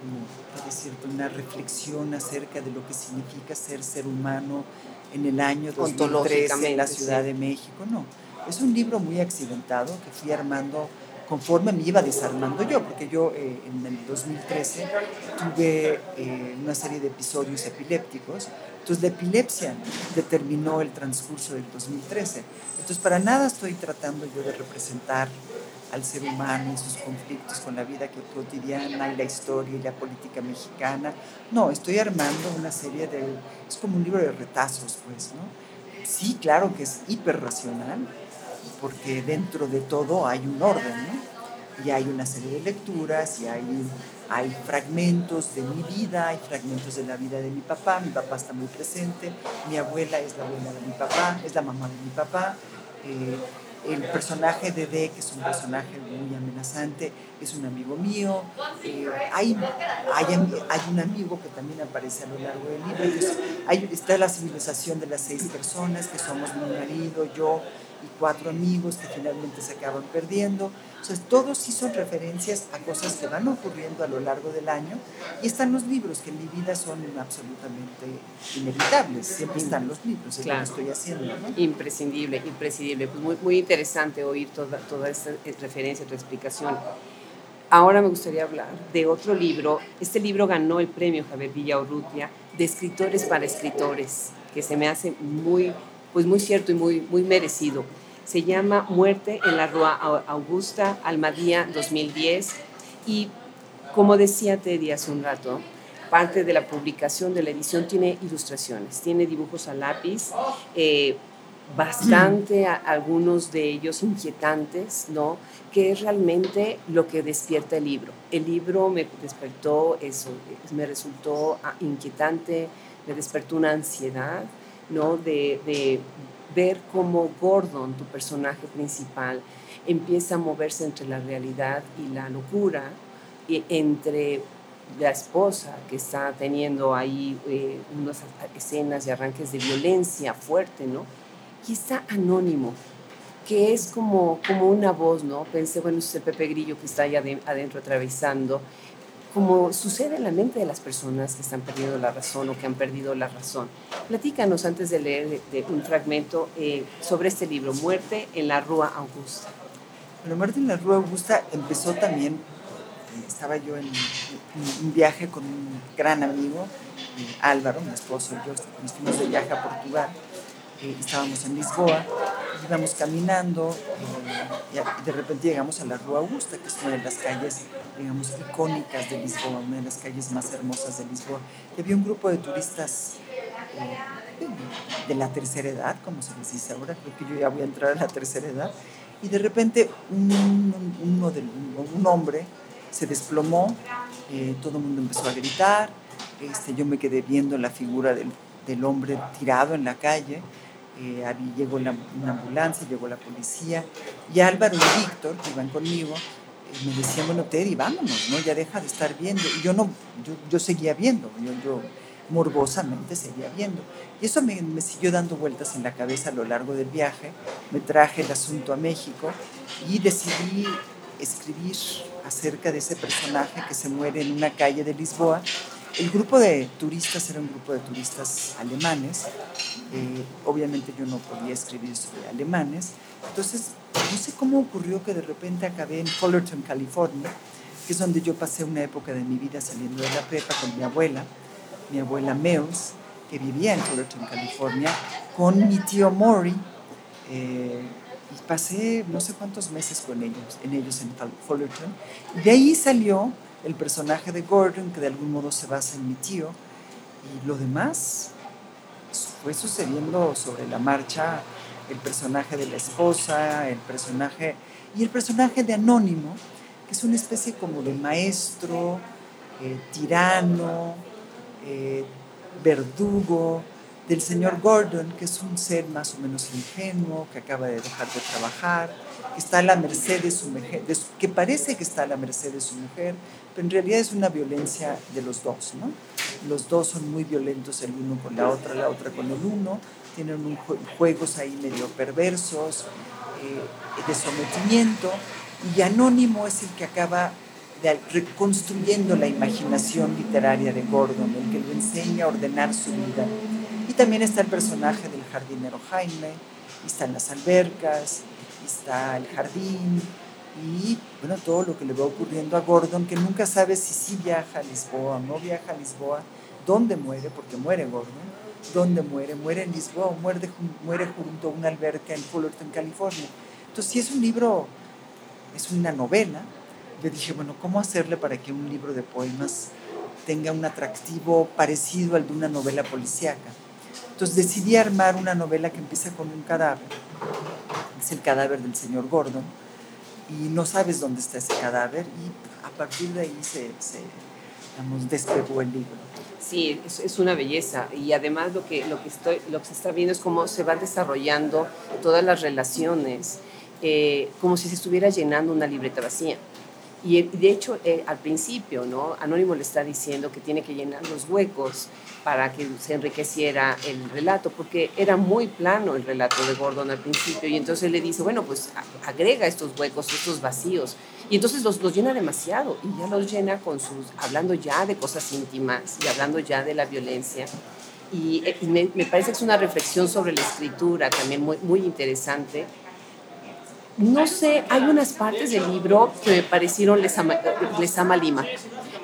como decirte, una reflexión acerca de lo que significa ser ser humano en el año 2013 en la Ciudad de México, no. Es un libro muy accidentado que fui armando conforme me iba desarmando yo, porque yo eh, en el 2013 tuve eh, una serie de episodios epilépticos entonces, la epilepsia determinó el transcurso del 2013. Entonces, para nada estoy tratando yo de representar al ser humano y sus conflictos con la vida cotidiana y la historia y la política mexicana. No, estoy armando una serie de... Es como un libro de retazos, pues, ¿no? Sí, claro que es hiperracional, porque dentro de todo hay un orden, ¿no? Y hay una serie de lecturas y hay hay fragmentos de mi vida, hay fragmentos de la vida de mi papá, mi papá está muy presente, mi abuela es la abuela de mi papá, es la mamá de mi papá, eh, el personaje de D, que es un personaje muy amenazante, es un amigo mío. Eh, hay, hay, un amigo que también aparece a lo largo del libro. hay, está la civilización de las seis personas, que somos mi marido, yo y cuatro amigos que finalmente se acaban perdiendo. Entonces, todos sí son referencias a cosas que van ocurriendo a lo largo del año y están los libros, que en mi vida son absolutamente inevitables. Siempre están los libros, es lo que estoy haciendo. Imprescindible, imprescindible. Pues muy, muy interesante oír toda, toda esta referencia, tu explicación. Ahora me gustaría hablar de otro libro. Este libro ganó el premio Javier Villaurrutia de escritores para escritores, que se me hace muy, pues muy cierto y muy, muy merecido. Se llama Muerte en la Rua Augusta, Almadía 2010. Y como decía Teddy hace un rato, parte de la publicación de la edición tiene ilustraciones, tiene dibujos a lápiz, eh, bastante, algunos de ellos inquietantes, ¿no? Que es realmente lo que despierta el libro. El libro me despertó eso, me resultó ah, inquietante, me despertó una ansiedad, ¿no? De, de ver cómo Gordon, tu personaje principal, empieza a moverse entre la realidad y la locura, y entre la esposa que está teniendo ahí eh, unas escenas y arranques de violencia fuerte, ¿no? Y está anónimo, que es como, como una voz, ¿no? Pensé, bueno, es el Pepe Grillo que está ahí adentro atravesando, como sucede en la mente de las personas que están perdiendo la razón o que han perdido la razón. Platícanos antes de leer de, un fragmento eh, sobre este libro, Muerte en la Rúa Augusta. Bueno, Muerte en la Rúa Augusta empezó también, eh, estaba yo en un viaje con un gran amigo, eh, Álvaro, mi esposo y yo, nos fuimos de viaje a Portugal estábamos en Lisboa, íbamos caminando eh, y de repente llegamos a la Rua Augusta, que es una de las calles, digamos, icónicas de Lisboa, una de las calles más hermosas de Lisboa. Y había un grupo de turistas eh, de la tercera edad, como se les dice ahora, creo que yo ya voy a entrar a la tercera edad, y de repente un, uno de, un hombre se desplomó, eh, todo el mundo empezó a gritar, este, yo me quedé viendo la figura del, del hombre tirado en la calle, eh, llegó la, una ambulancia, llegó la policía, y Álvaro y Víctor, que iban conmigo, eh, me decían, bueno, Teddy, vámonos, ¿no? Ya deja de estar viendo. Y yo no, yo, yo seguía viendo, yo, yo, morbosamente seguía viendo. Y eso me, me, siguió dando vueltas en la cabeza a lo largo del viaje. Me traje el asunto a México y decidí escribir acerca de ese personaje que se muere en una calle de Lisboa el grupo de turistas era un grupo de turistas alemanes. Eh, obviamente yo no podía escribir sobre alemanes. Entonces, no sé cómo ocurrió que de repente acabé en Fullerton, California, que es donde yo pasé una época de mi vida saliendo de la prepa con mi abuela, mi abuela Mills, que vivía en Fullerton, California, con mi tío Maury. Eh, y pasé no sé cuántos meses con ellos, en ellos en Fullerton. Y de ahí salió el personaje de Gordon, que de algún modo se basa en mi tío, y lo demás fue sucediendo sobre la marcha el personaje de la esposa, el personaje y el personaje de Anónimo, que es una especie como de maestro, eh, tirano, eh, verdugo, del señor Gordon, que es un ser más o menos ingenuo, que acaba de dejar de trabajar, que está a la merced de su mujer, que parece que está a la merced de su mujer, pero en realidad es una violencia de los dos, ¿no? Los dos son muy violentos el uno con la otra, la otra con el uno, tienen un juegos ahí medio perversos, eh, de sometimiento, y Anónimo es el que acaba de, reconstruyendo la imaginación literaria de Gordon, el que lo enseña a ordenar su vida. Y también está el personaje del jardinero Jaime, y están las albercas, y está el jardín, y bueno, todo lo que le va ocurriendo a Gordon, que nunca sabe si sí viaja a Lisboa o no viaja a Lisboa, dónde muere, porque muere Gordon, dónde muere, muere en Lisboa o muere, muere junto a una alberca en Fullerton, California. Entonces, si es un libro, es una novela, yo dije, bueno, ¿cómo hacerle para que un libro de poemas tenga un atractivo parecido al de una novela policíaca? Entonces decidí armar una novela que empieza con un cadáver, es el cadáver del señor Gordon, y no sabes dónde está ese cadáver y a partir de ahí se, se despegó el libro. Sí, es, es, una belleza y además lo que, lo, que estoy, lo que se está viendo es cómo se van desarrollando todas las relaciones eh, como si se estuviera llenando una libreta vacía. Y de hecho, eh, al principio, ¿no? Anónimo le está diciendo que tiene que llenar los huecos para que se enriqueciera el relato, porque era muy plano el relato de Gordon al principio. Y entonces le dice, bueno, pues agrega estos huecos, estos vacíos. Y entonces los, los llena demasiado y ya los llena con sus, hablando ya de cosas íntimas y hablando ya de la violencia. Y, eh, me, me, parece que es una reflexión sobre la escritura también muy, muy interesante no sé, hay unas partes del libro que me parecieron Les ama, Lima.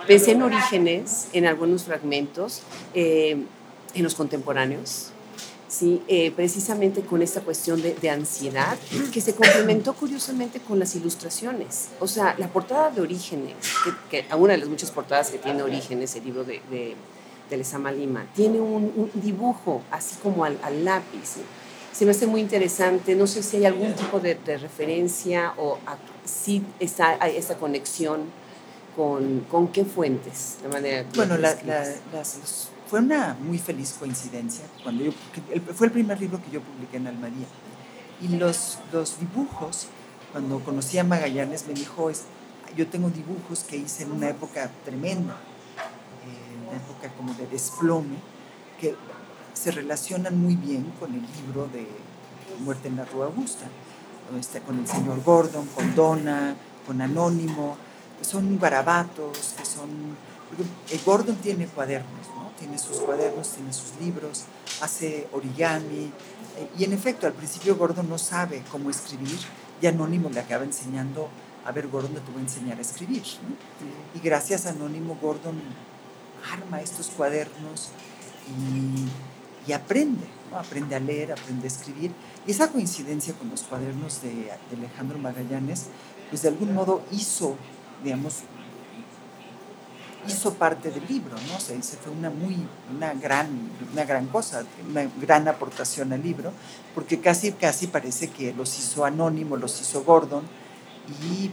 Pensé en orígenes, en algunos fragmentos, eh, en los contemporáneos, ¿sí? Eh, precisamente con esta cuestión de, ansiedad, que se complementó curiosamente con las ilustraciones. O sea, la portada de Orígenes, que, que una de las muchas portadas que tiene Orígenes, el libro de, de, de Lesama Lima, tiene un, dibujo así como al, al lápiz se me hace muy interesante. No sé si hay algún tipo de, referencia o si está esa conexión con, con, qué fuentes, de manera Bueno, fue una muy feliz coincidencia. cuando yo, Fue el primer libro que yo publiqué en Almadía. Y los, los dibujos, cuando conocí a Magallanes, me dijo, yo tengo dibujos que hice en una época tremenda, en una época como de desplome, que se relacionan muy bien con el libro de Muerte en la Rua Augusta, este, con el señor Gordon, con Donna, con Anónimo, son garabatos, que son... Gordon tiene cuadernos, ¿no? tiene sus cuadernos, tiene sus libros, hace origami, y en efecto, al principio Gordon no sabe cómo escribir, y Anónimo le acaba enseñando, a ver, Gordon te voy a enseñar a escribir. Y gracias a Anónimo, Gordon arma estos cuadernos y y aprende, aprende a leer, aprende a escribir. Y esa coincidencia con los cuadernos de, Alejandro Magallanes, pues de algún modo hizo, digamos, hizo parte del libro, ¿no? O sea, fue una muy, una gran, una gran cosa, una gran aportación al libro, porque casi, casi parece que los hizo Anónimo, los hizo Gordon, y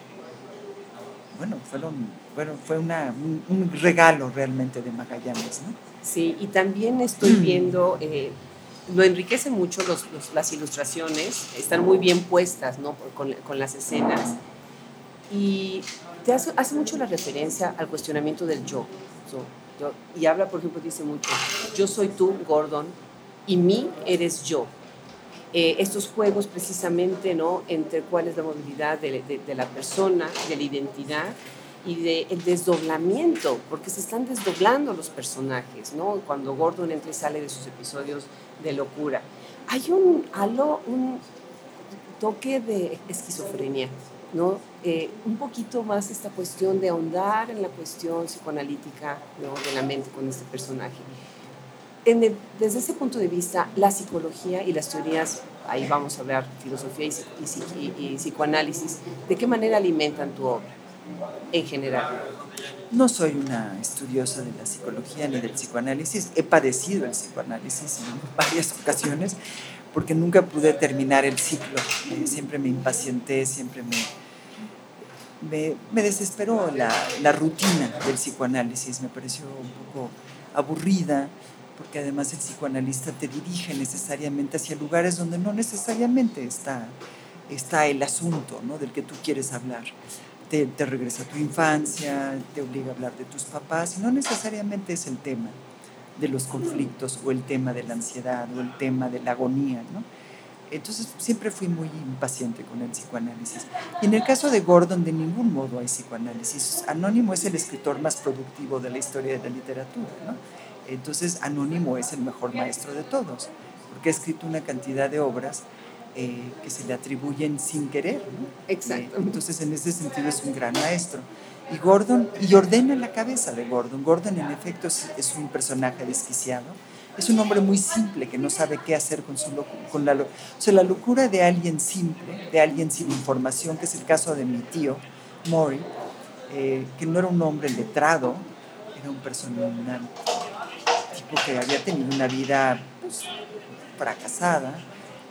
bueno, fueron, bueno fue una, un, regalo realmente de Magallanes, ¿no? Sí, y también estoy viendo, eh, lo enriquece mucho los, las ilustraciones, están muy bien puestas ¿no? con, con las escenas. Y te hace, hace, mucho la referencia al cuestionamiento del yo, yo. Y habla, por ejemplo, dice mucho, yo soy tú, Gordon, y mí eres yo. Eh, estos juegos precisamente, ¿no? Entre cuál es la movilidad de, de, de la persona, de la identidad, y del el desdoblamiento, porque se están desdoblando los personajes, ¿no? Cuando Gordon entra y sale de sus episodios de locura. Hay un halo, un toque de esquizofrenia, ¿no? Eh, un poquito más esta cuestión de ahondar en la cuestión psicoanalítica ¿no? de la mente con este personaje. desde ese punto de vista, la psicología y las teorías, ahí vamos a hablar filosofía y psicoanálisis, ¿de qué manera alimentan tu obra? En general? No soy una estudiosa de la psicología ni del psicoanálisis. He padecido el psicoanálisis en varias ocasiones porque nunca pude terminar el ciclo. Eh, siempre me impacienté, siempre me, me, desesperó la, la, rutina del psicoanálisis. Me pareció un poco aburrida porque además el psicoanalista te dirige necesariamente hacia lugares donde no necesariamente está, está el asunto ¿no? del que tú quieres hablar te, regresa a tu infancia, te obliga a hablar de tus papás, y no necesariamente es el tema de los conflictos o el tema de la ansiedad o el tema de la agonía, ¿no? Entonces siempre fui muy impaciente con el psicoanálisis. Y en el caso de Gordon, de ningún modo hay psicoanálisis. Anónimo es el escritor más productivo de la historia de la literatura, ¿no? Entonces Anónimo es el mejor maestro de todos, porque ha escrito una cantidad de obras eh, que se le atribuyen sin querer. ¿no? Exacto. Eh, entonces, en ese sentido es un gran maestro. Y Gordon, y ordena la cabeza de Gordon. Gordon, en efecto, es, es un personaje desquiciado. Es un hombre muy simple que no sabe qué hacer con su con la, o sea, la locura de alguien simple, de alguien sin información, que es el caso de mi tío, Mori, eh, que no era un hombre letrado, era un personaje, tipo que había tenido una vida pues, fracasada,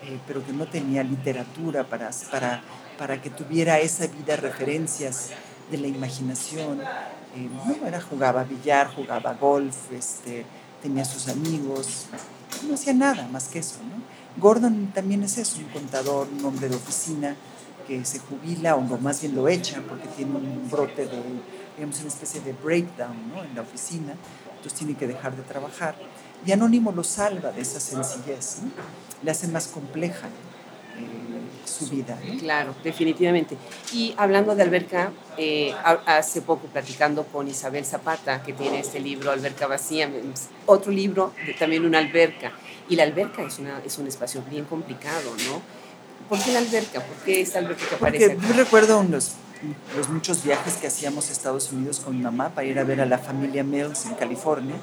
eh, pero que no tenía literatura para, para, para que tuviera esa vida referencias de la imaginación. Eh, no, era, jugaba billar, jugaba golf, este, tenía sus amigos, no hacía nada más que eso. ¿no? Gordon también es eso, un contador, un hombre de oficina, que se jubila, o más bien lo echa, porque tiene un brote de, digamos, una especie de breakdown ¿no? en la oficina, entonces tiene que dejar de trabajar. Y Anónimo lo salva de esa sencillez, le hace más compleja eh, su vida. Claro, definitivamente. Y hablando de alberca, eh, hace poco platicando con Isabel Zapata, que tiene este libro, Alberca Vacía, otro libro de también una alberca. Y la alberca es, una, es un espacio bien complicado, ¿no? ¿Por qué la alberca? ¿Por qué esta alberca que aparece? Porque yo recuerdo los, los muchos viajes que hacíamos a Estados Unidos con mi mamá para ir a ver a la familia Mills en California.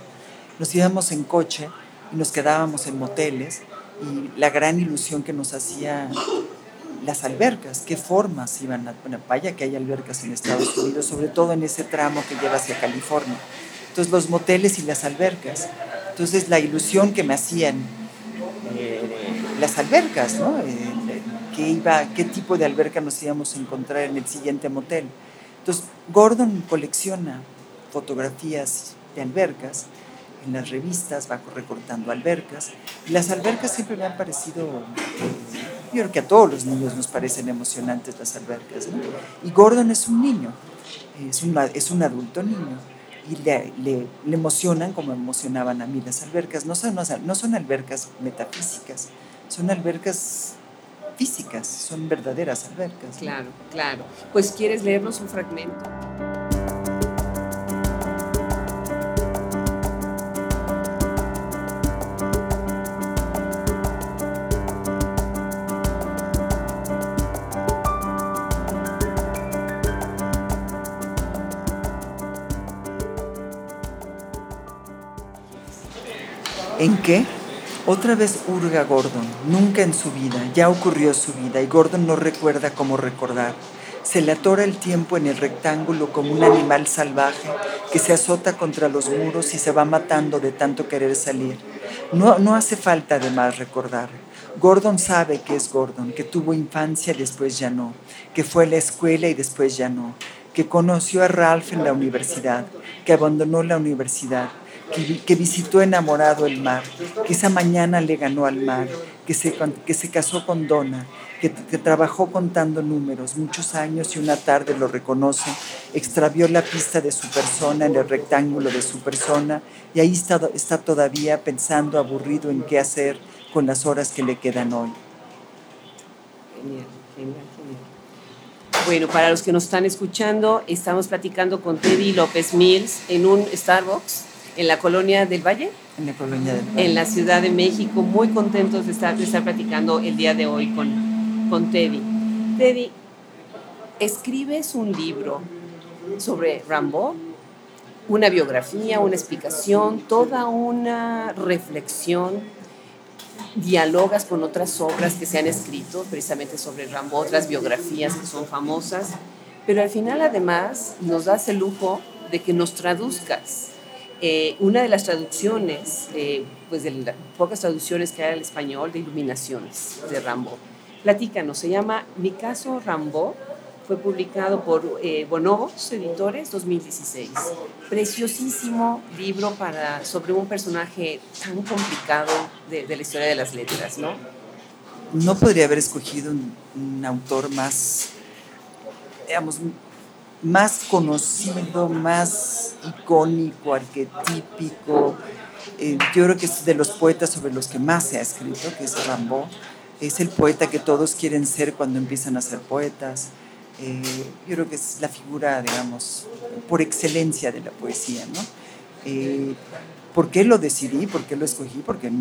Nos íbamos en coche y nos quedábamos en moteles y la gran ilusión que nos hacía las albercas, qué formas iban a... Bueno, vaya que hay albercas en Estados Unidos, sobre todo en ese tramo que lleva hacia California. Entonces los moteles y las albercas. Entonces la ilusión que me hacían eh, las albercas, ¿no? Eh, ¿qué, iba, ¿Qué tipo de alberca nos íbamos a encontrar en el siguiente motel? Entonces Gordon colecciona fotografías de albercas en las revistas, va recortando albercas. Y las albercas siempre me han parecido, yo creo que a todos los niños nos parecen emocionantes las albercas. Y Gordon es un niño, es un, es un adulto niño. Y le, le, emocionan como emocionaban a mí las albercas. No son, no son albercas metafísicas, son albercas físicas, son verdaderas albercas. Claro, claro. Pues quieres leernos un fragmento. ¿En qué? Otra vez hurga Gordon, nunca en su vida, ya ocurrió su vida y Gordon no recuerda cómo recordar. Se le atora el tiempo en el rectángulo como un animal salvaje que se azota contra los muros y se va matando de tanto querer salir. No, no hace falta además recordar. Gordon sabe que es Gordon, que tuvo infancia y después ya no, que fue a la escuela y después ya no, que conoció a Ralph en la universidad, que abandonó la universidad, que, visitó enamorado el mar, que esa mañana le ganó al mar, que se, que se casó con Donna, que, trabajó contando números muchos años y una tarde lo reconoce, extravió la pista de su persona en el rectángulo de su persona y ahí está, está todavía pensando aburrido en qué hacer con las horas que le quedan hoy. Bueno, para los que nos están escuchando, estamos platicando con Teddy López Mills en un Starbucks en la colonia del Valle. En la colonia del Valle. En la Ciudad de México, muy contentos de estar, de estar platicando el día de hoy con, con Teddy. Teddy, escribes un libro sobre Rambo, una biografía, una explicación, toda una reflexión, dialogas con otras obras que se han escrito precisamente sobre Rambo, otras biografías que son famosas, pero al final además nos das el lujo de que nos traduzcas eh, una de las traducciones, eh, pues de las pocas traducciones que hay al español de Iluminaciones de Rambo. Platícanos, se llama Mi caso Rambo, fue publicado por eh, Bonobos Editores 2016. Preciosísimo libro para, sobre un personaje tan complicado de, la historia de las letras, ¿no? No podría haber escogido un, un autor más, digamos, más conocido, más icónico, arquetípico. Eh, yo creo que es de los poetas sobre los que más se ha escrito, que es Rambo. Es el poeta que todos quieren ser cuando empiezan a ser poetas. Eh, yo creo que es la figura, digamos, por excelencia de la poesía. ¿no? Eh, ¿Por qué lo decidí? ¿Por qué lo escogí? Porque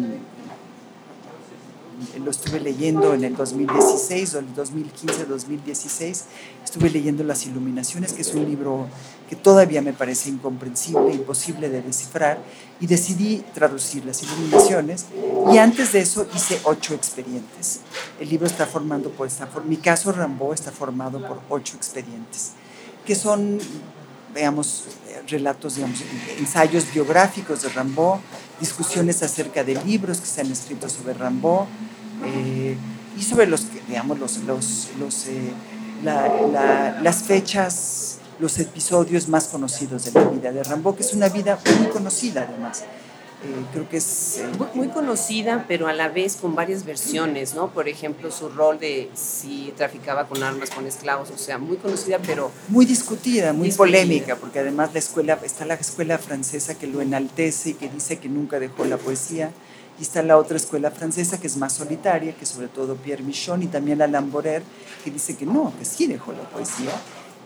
lo estuve leyendo en el 2016 o el 2015-2016, estuve leyendo Las Iluminaciones, que es un libro que todavía me parece incomprensible, imposible de descifrar, y decidí traducir Las Iluminaciones, y antes de eso hice ocho expedientes. El libro está formando por esta, mi caso Rambo está formado por ocho expedientes, que son, veamos, relatos, digamos, ensayos biográficos de Rambo, discusiones acerca de libros que se han escrito sobre Rambo eh, y sobre los, digamos, los, los, los eh, las fechas, los episodios más conocidos de la vida de Rambo, que es una vida muy conocida además. Eh, creo que es... Eh, muy, conocida, pero a la vez con varias versiones, ¿no? Por ejemplo, su rol de si traficaba con armas, con esclavos, o sea, muy conocida, pero... Muy discutida, muy polémica, porque además la escuela, está la escuela francesa que lo enaltece y que dice que nunca dejó la poesía, y está la otra escuela francesa que es más solitaria, que sobre todo Pierre Michon y también Alain Borer, que dice que no, que sí dejó la poesía,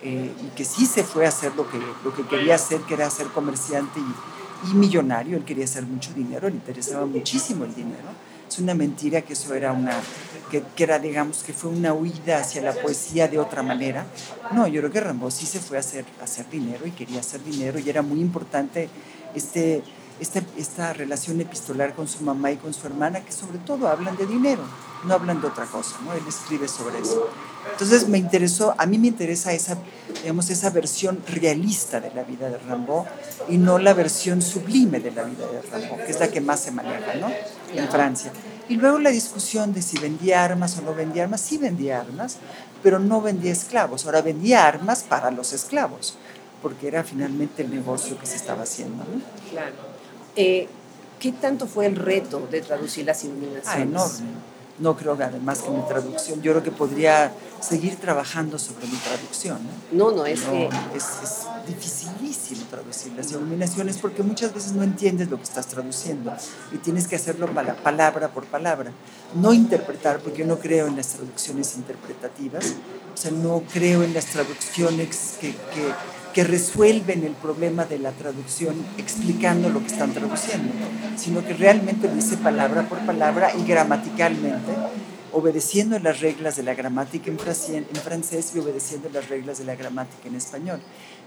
eh, y que sí se fue a hacer lo que, lo que quería hacer, que era ser comerciante y y millonario, él quería hacer mucho dinero, le interesaba muchísimo el dinero. Es una mentira que eso era una, que, que, era, digamos, que fue una huida hacia la poesía de otra manera. No, yo creo que Rambo sí se fue a hacer, a hacer dinero y quería hacer dinero y era muy importante este, esta, esta relación epistolar con su mamá y con su hermana, que sobre todo hablan de dinero, no hablan de otra cosa, ¿no? Él escribe sobre eso. Entonces me interesó, a mí me interesa esa, digamos, esa versión realista de la vida de Rambo y no la versión sublime de la vida de Rambo, que es la que más se maneja, ¿no? En Francia. Y luego la discusión de si vendía armas o no vendía armas, sí vendía armas, pero no vendía esclavos. Ahora vendía armas para los esclavos, porque era finalmente el negocio que se estaba haciendo. ¿no? Claro. Eh, ¿Qué tanto fue el reto de traducir las iluminaciones? Ah, enorme no creo que además que mi traducción, yo creo que podría seguir trabajando sobre mi traducción. No, no, es que... Es, dificilísimo traducir las iluminaciones porque muchas veces no entiendes lo que estás traduciendo y tienes que hacerlo palabra por palabra. No interpretar, porque yo no creo en las traducciones interpretativas, o sea, no creo en las traducciones que, que que resuelven el problema de la traducción explicando lo que están traduciendo, sino que realmente lo dice palabra por palabra y gramaticalmente, obedeciendo las reglas de la gramática en francés y obedeciendo las reglas de la gramática en español,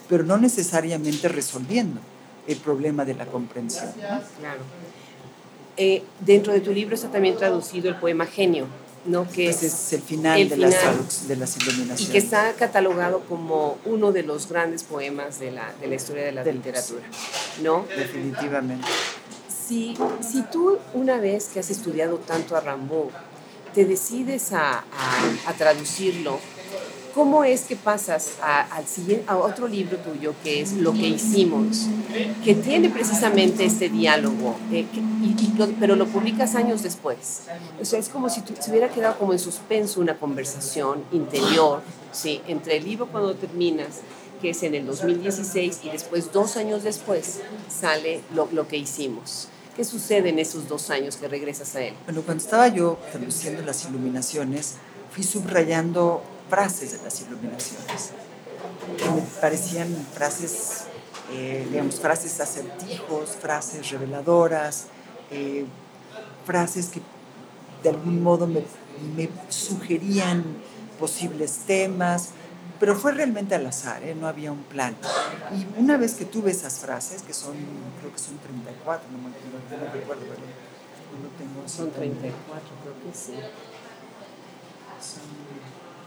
pero no necesariamente resolviendo el problema de la comprensión. Claro. Eh, dentro de tu libro está también traducido el poema Genio ¿no? que es el final, de, las, de, las, iluminaciones. Y que está catalogado como uno de los grandes poemas de la, de la historia de la literatura. ¿no? Definitivamente. Si, si tú una vez que has estudiado tanto a Rambo, te decides a, a, a traducirlo ¿Cómo es que pasas a, al siguiente, a otro libro tuyo que es Lo que hicimos, que tiene precisamente este diálogo, eh, pero lo publicas años después? O sea, es como si se hubiera quedado como en suspenso una conversación interior, ¿sí? Entre el libro cuando terminas, que es en el 2016, y después, dos años después, sale Lo, lo que hicimos. ¿Qué sucede en esos dos años que regresas a él? Bueno, cuando estaba yo traduciendo las iluminaciones, fui subrayando frases de las iluminaciones, que me parecían frases, eh, digamos, frases acertijos, frases reveladoras, eh, frases que de algún modo me, me, sugerían posibles temas, pero fue realmente al azar, ¿eh? no había un plan. Y una vez que tuve esas frases, que son, creo que son 34, no me, no, no recuerdo, pero no tengo... Son 34, creo que sí.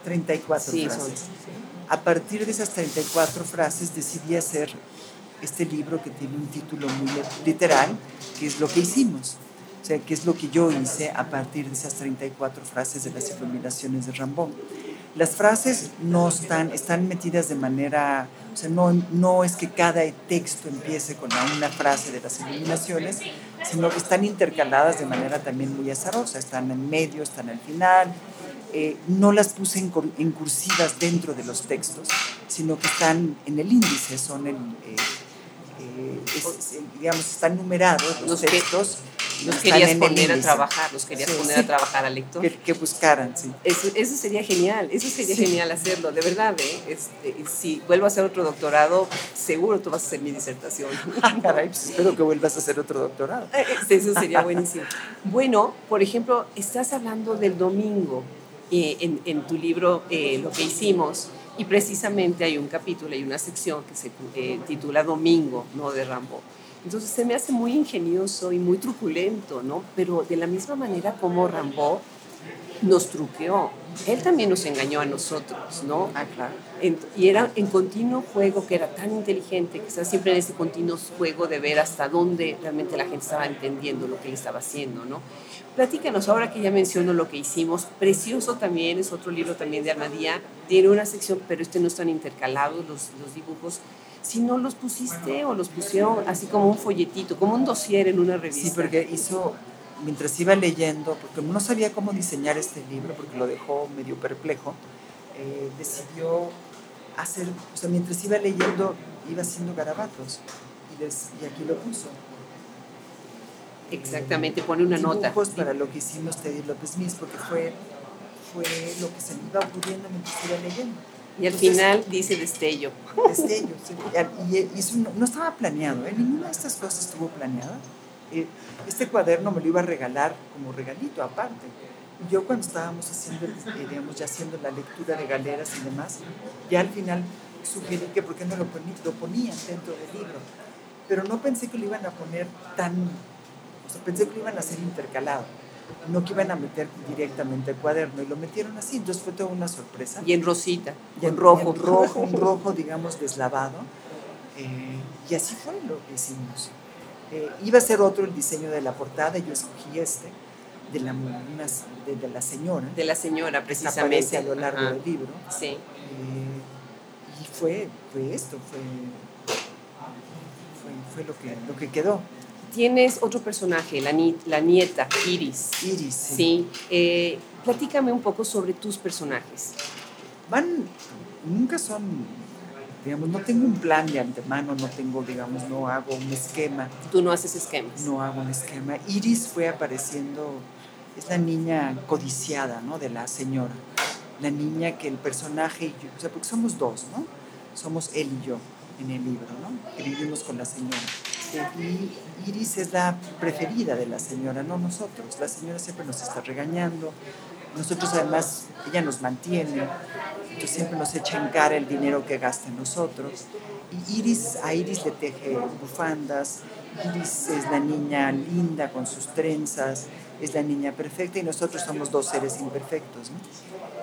34 frases. A partir de esas 34 frases decidí hacer este libro que tiene un título muy literal, que es lo que hicimos. O sea, que es lo que yo hice a partir de esas 34 frases de las iluminaciones de Rambón. Las frases no están, están metidas de manera, o sea, no, no es que cada texto empiece con una frase de las iluminaciones, sino que están intercaladas de manera también muy azarosa, están en medio, están al final, eh, no las puse en, cursivas dentro de los textos, sino que están en el índice, son el, eh, eh, digamos, están numerados los, textos. los querías poner a trabajar, los querías poner a trabajar al lector. Que, buscaran, sí. Eso, eso, sería genial, eso sería genial hacerlo, de verdad. Este, si vuelvo a hacer otro doctorado, seguro tú vas a hacer mi disertación. Ah, caray, pues espero que vuelvas a hacer otro doctorado. Eso sería buenísimo. Bueno, por ejemplo, estás hablando del domingo. Eh, en, tu libro eh, lo que hicimos y precisamente hay un capítulo y una sección que se eh, titula Domingo, ¿no? De Rambo. Entonces se me hace muy ingenioso y muy truculento, ¿no? Pero de la misma manera como Rambo nos truqueó, él también nos engañó a nosotros, ¿no? Ah, claro. Y era en continuo juego que era tan inteligente, que estaba siempre en ese continuo juego de ver hasta dónde realmente la gente estaba entendiendo lo que él estaba haciendo, ¿no? Platícanos, ahora que ya menciono lo que hicimos, Precioso también, es otro libro también de Almadía, tiene una sección, pero este no están intercalados los, los dibujos, si no los pusiste o los pusieron así como un folletito, como un dossier en una revista. Sí, porque hizo mientras iba leyendo, porque no sabía cómo diseñar este libro, porque lo dejó medio perplejo, eh, decidió hacer, o sea, mientras iba leyendo, iba haciendo garabatos, y, aquí lo puso. Exactamente, pone una nota. para lo que hicimos Teddy López Mis, porque fue, fue lo que se me iba ocurriendo mientras iba leyendo. Y al final dice destello. Destello, sí. Y, eso no, estaba planeado, ¿eh? ninguna de estas cosas estuvo planeada. Eh, este cuaderno me lo iba a regalar como regalito aparte. Yo cuando estábamos haciendo, digamos, ya haciendo la lectura de galeras y demás, ya al final sugerí que por qué no lo, lo ponían dentro del libro. Pero no pensé que lo iban a poner tan, o sea, pensé que lo iban a hacer intercalado no que iban a meter directamente el cuaderno y lo metieron así, entonces fue toda una sorpresa. Y en rosita, y en rojo. rojo, un rojo, digamos, deslavado. Eh, y así fue lo que hicimos. Eh, iba a ser otro el diseño de la portada, yo escogí este, de la, de, la señora. De la señora, precisamente. a lo largo del libro. Sí. Eh, y fue, fue esto, fue, fue, lo, que, lo que quedó. Tienes otro personaje, la, la nieta, Iris. Iris, sí. sí. Eh, platícame un poco sobre tus personajes. Van, nunca son digamos, no tengo un plan de antemano, no tengo, digamos, no hago un esquema. ¿Tú no haces esquemas? No hago un esquema. Iris fue apareciendo, es la niña codiciada, ¿no? De la señora. La niña que el personaje, o sea, porque somos dos, ¿no? Somos él y yo en el libro, ¿no? Que vivimos con la señora. Y Iris es la preferida de la señora, no nosotros. La señora siempre nos está regañando. Nosotros además, ella nos mantiene, siempre nos echa en cara el dinero que gasta en nosotros. Y Iris, a Iris le teje bufandas, Iris es la niña linda con sus trenzas, es la niña perfecta y nosotros somos dos seres imperfectos,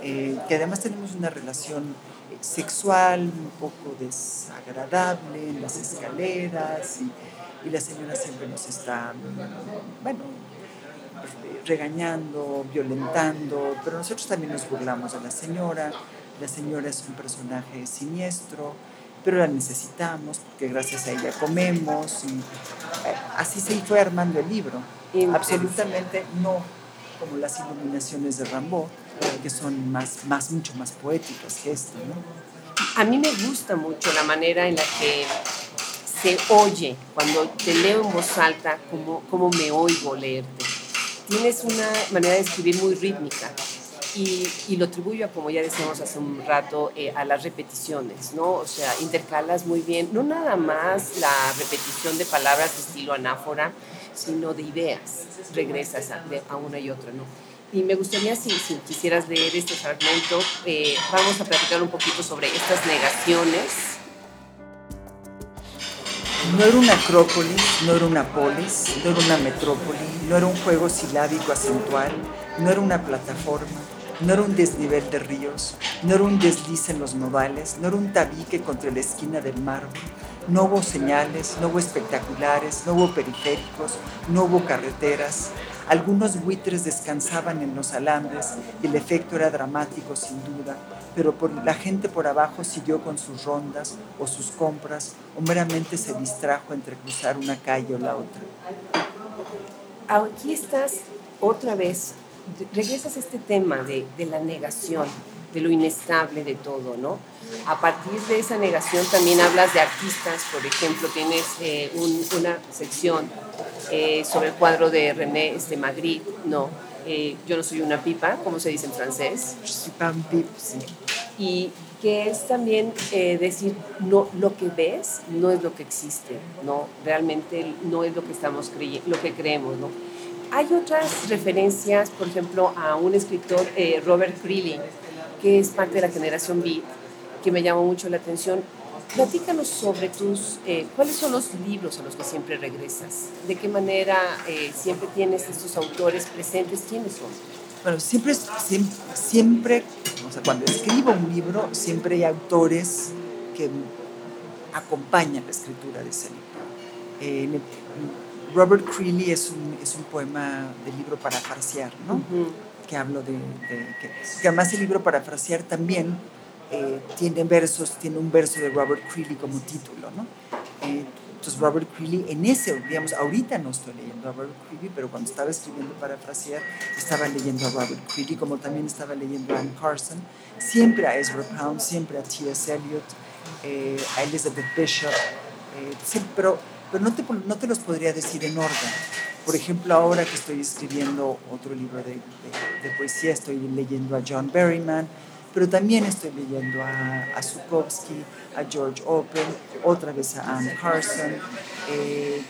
eh, que además tenemos una relación sexual un poco desagradable en las escaleras y, y la señora siempre nos está, bueno, regañando, violentando, pero nosotros también nos burlamos de la señora, la señora es un personaje siniestro, pero la necesitamos porque gracias a ella comemos y eh, así se fue armando el libro. Absolutamente no como las iluminaciones de Rambo, que son más, más, mucho más poéticas que esto. ¿no? A mí me gusta mucho la manera en la que se oye cuando te leo en voz alta, como, como me oigo leerte. Tienes una manera de escribir muy rítmica y, lo atribuyo, como ya decíamos hace un rato, eh, a las repeticiones, ¿no? O sea, intercalas muy bien, no nada más la repetición de palabras de estilo anáfora, sino de ideas, regresas a, a una y otra, ¿no? Y me gustaría, si, si quisieras leer este fragmento, eh, vamos a platicar un poquito sobre estas negaciones. No era una acrópolis, no era una polis, no era una metrópoli, no era un juego silábico acentual, no era una plataforma, no era un desnivel de ríos, no era un desliz en los nodales, no era un tabique contra la esquina del mármol. No hubo señales, no hubo espectaculares, no hubo periféricos, no hubo carreteras. Algunos buitres descansaban en los alambres y el efecto era dramático sin duda, pero la gente por abajo siguió con sus rondas o sus compras o meramente se distrajo entre cruzar una calle o la otra. Aquí estás otra vez regresas a este tema de, de, la negación, de lo inestable de todo, ¿no? A partir de esa negación también hablas de artistas, por ejemplo, tienes eh, una sección eh, sobre el cuadro de René este, Magritte, ¿no? Eh, yo no soy una pipa, ¿cómo se dice en francés? sí. Y que es también decir, no, lo que ves no es lo que existe, ¿no? Realmente no es lo que estamos creyendo, lo que creemos, ¿no? Hay otras referencias, por ejemplo, a un escritor, eh, Robert Greeley, que es parte de la generación Beat, que me llamó mucho la atención. Platícanos sobre tus, eh, cuáles son los libros a los que siempre regresas, de qué manera eh, siempre tienes estos autores presentes, quiénes son. Bueno, siempre, siempre, siempre, o sea, cuando escribo un libro, siempre hay autores que acompañan la escritura de ese libro. Robert Creeley es un, es un poema del libro parafrasear, ¿no? Que hablo de, que, que, además el libro parafrasear también eh, tiene versos, tiene un verso de Robert Creeley como título, ¿no? Eh, entonces Robert Creeley, en ese, digamos, ahorita no estoy leyendo a Robert Creeley, pero cuando estaba escribiendo parafrasear, estaba leyendo a Robert Creeley, como también estaba leyendo a Anne Carson, siempre a Ezra Pound, siempre a T.S. Eliot, eh, a Elizabeth Bishop, siempre, pero, pero no, te, no te los podría decir en orden. Por ejemplo, ahora que estoy escribiendo otro libro de, de, de poesía, estoy leyendo a John Berryman, pero también estoy leyendo a, a Zukovsky, a George Open, otra vez a Anne Carson. Eh,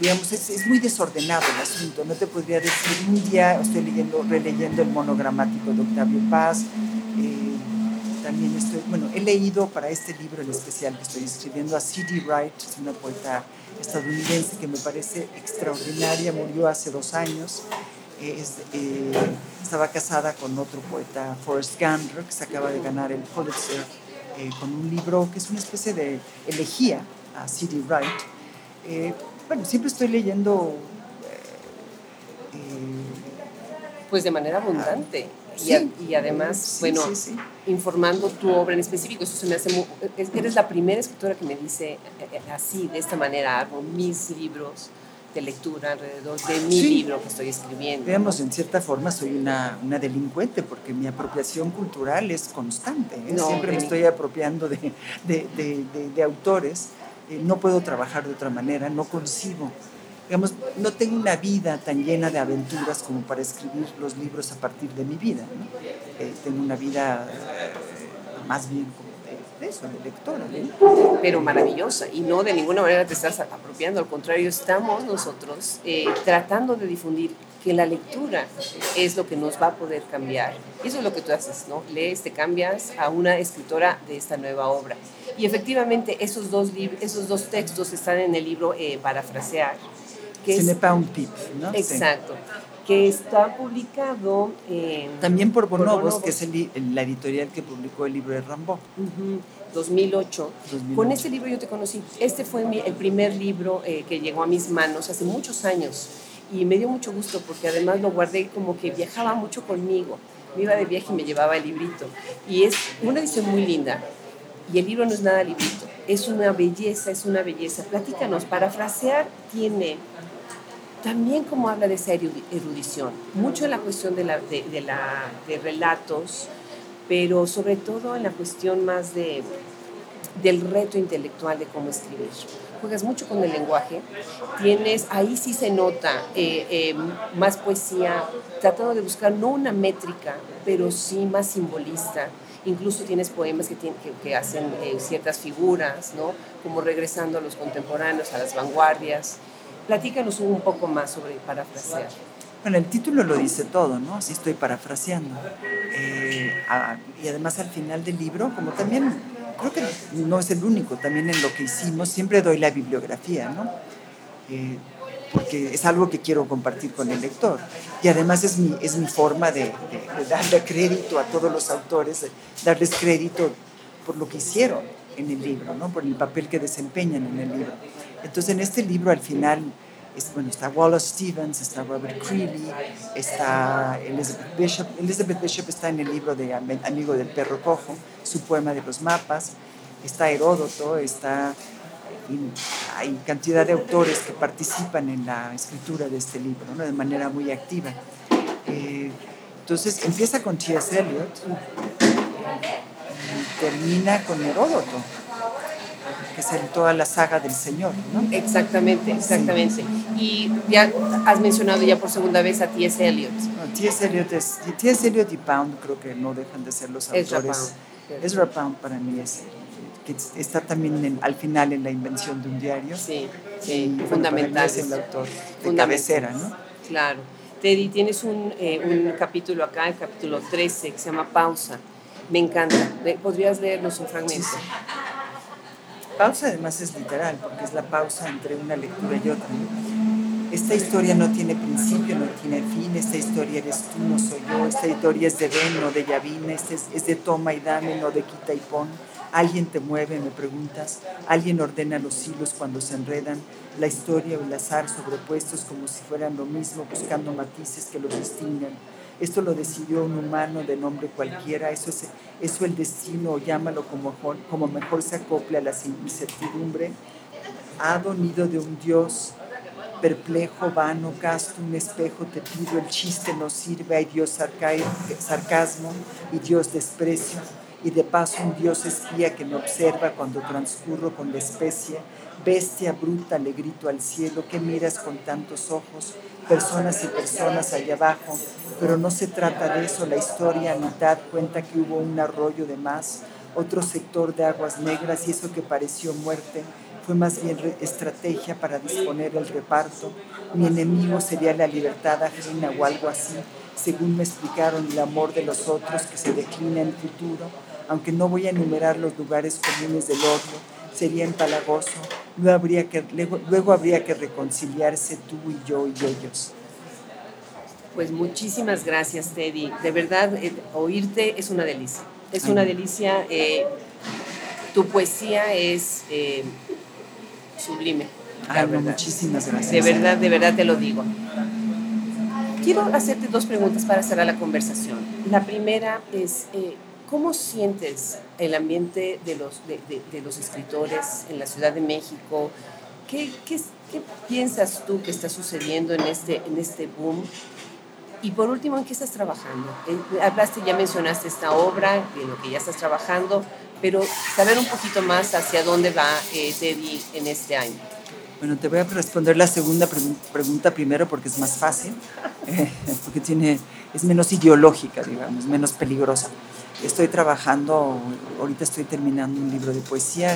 digamos, es, es, muy desordenado el asunto. No te podría decir, un día estoy leyendo, releyendo el monogramático de Octavio Paz. Eh, también estoy, bueno, he leído para este libro en especial que estoy escribiendo a C.D. Wright, es una poeta estadounidense que me parece extraordinaria, murió hace dos años. Eh, estaba casada con otro poeta, Forrest Gander, que se acaba de ganar el Pulitzer eh, con un libro que es una especie de elegía a C.D. Wright. Eh, bueno, siempre estoy leyendo... Pues de manera abundante. Y, además, bueno, informando tu obra en específico, eso se me hace muy, eres la primera escritora que me dice así, de esta manera, hago mis libros de lectura alrededor de mi libro que estoy escribiendo. Veamos, en cierta forma soy una, una delincuente porque mi apropiación cultural es constante. ¿eh? Siempre me estoy apropiando de, de, de, de autores. Eh, no puedo trabajar de otra manera, no concibo. Digamos, no tengo una vida tan llena de aventuras como para escribir los libros a partir de mi vida. ¿no? Eh, tengo una vida más bien como eso, de lectora. Pero maravillosa y no de ninguna manera te estás apropiando, al contrario, estamos nosotros eh, tratando de difundir que la lectura es lo que nos va a poder cambiar. Eso es lo que tú haces, ¿no? Lees, te cambias a una escritora de esta nueva obra. Y efectivamente esos dos, esos dos textos están en el libro eh, Parafrasear. Que es, un pip, ¿no? Exacto que está publicado también por Bonobos, que es la editorial que publicó el libro de Rambo. 2008. Con este libro yo te conocí. Este fue el primer libro eh, que llegó a mis manos hace muchos años y me dio mucho gusto porque además lo guardé como que viajaba mucho conmigo. Me iba de viaje y me llevaba el librito. Y es una edición muy linda. Y el libro no es nada librito, es una belleza, es una belleza. Platícanos, parafrasear tiene también como habla de esa erudición, mucho en la cuestión de, la, de, la, de relatos, pero sobre todo en la cuestión más de, del reto intelectual de cómo escribir. Juegas mucho con el lenguaje, tienes, ahí sí se nota eh, eh, más poesía, tratando de buscar no una métrica, pero sí más simbolista. Incluso tienes poemas que, hacen eh, ciertas figuras, ¿no? como regresando a los contemporáneos, a las vanguardias. Platícanos un poco más sobre parafrasear. Bueno, el título lo dice todo, ¿no? Así estoy parafraseando. Eh, y además al final del libro, como también, creo que no es el único, también en lo que hicimos, siempre doy la bibliografía, ¿no? Eh, porque es algo que quiero compartir con el lector. Y además es mi, es mi forma de, de darle crédito a todos los autores, darles crédito por lo que hicieron en el libro, ¿no? por el papel que desempeñan en el libro. Entonces en este libro al final bueno, está Wallace Stevens, está Robert Creeley, está Elizabeth Bishop. Elizabeth Bishop está en el libro de Amigo del Perro Cojo, su poema de los mapas. Está Heródoto, está, hay cantidad de autores que participan en la escritura de este libro de manera muy activa. Eh, entonces empieza con T.S. Eliot y termina con Heródoto que es en toda la saga del Señor, ¿no? Exactamente, exactamente. Y ya has mencionado ya por segunda vez a T.S. Eliot. T.S. Eliot, es, T.S. Eliot y Pound creo que no dejan de ser los autores. Ezra Pound. para mí es que está también al final en la invención de un diario. Sí, sí, fundamental. es el autor de cabecera, ¿no? Claro. Teddy, tienes un, eh, un capítulo acá, el capítulo 13, que se llama Pausa. Me encanta. ¿Podrías leernos un fragmento? Pausa además es literal, porque es la pausa entre una lectura y otra. esta historia no tiene principio, no tiene fin, esta historia eres tú, no soy yo, esta historia es de Ben, no de Yavina, este es, de toma y dame, no de quita y pon. Alguien te mueve, me preguntas, alguien ordena los hilos cuando se enredan, la historia o el azar sobrepuestos como si fueran lo mismo, buscando matices que los distingan. Esto lo decidió un humano de nombre cualquiera, eso, es, eso el destino, llámalo como, como mejor se acople a la incertidumbre. Hado nido de un dios, perplejo, vano, casto, un espejo, te pido, el chiste no sirve, hay Dios sarcasmo y Dios desprecio, y de paso un Dios espía que me observa cuando transcurro con la especie, bestia bruta, le grito al cielo, que miras con tantos ojos? Personas y personas allá abajo, pero no se trata de eso, la historia a mitad cuenta que hubo un arroyo de más, otro sector de aguas negras y eso que pareció muerte fue más bien estrategia para disponer el reparto. Mi enemigo sería la libertad ajena o algo así, según me explicaron el amor de los otros que se declina en futuro, aunque no voy a enumerar los lugares comunes del odio, sería empalagoso, luego habría que, luego, habría que reconciliarse tú y yo y ellos. Pues muchísimas gracias, Teddy. De verdad, eh, oírte es una delicia. Es una delicia. Eh, tu poesía es eh, sublime. muchísimas gracias. De verdad, de verdad te lo digo. Quiero hacerte dos preguntas para cerrar la conversación. La primera es, ¿cómo sientes el ambiente de los, de, los escritores en la Ciudad de México? ¿Qué, qué, qué piensas tú que está sucediendo en este, en este boom? Y por último, ¿en qué estás trabajando? Eh, hablaste, ya mencionaste esta obra, en lo que ya estás trabajando, pero saber un poquito más hacia dónde va eh, en este año. Bueno, te voy a responder la segunda pregunta primero porque es más fácil, eh, porque tiene, es menos ideológica, digamos, menos peligrosa. Estoy trabajando, ahorita estoy terminando un libro de poesía,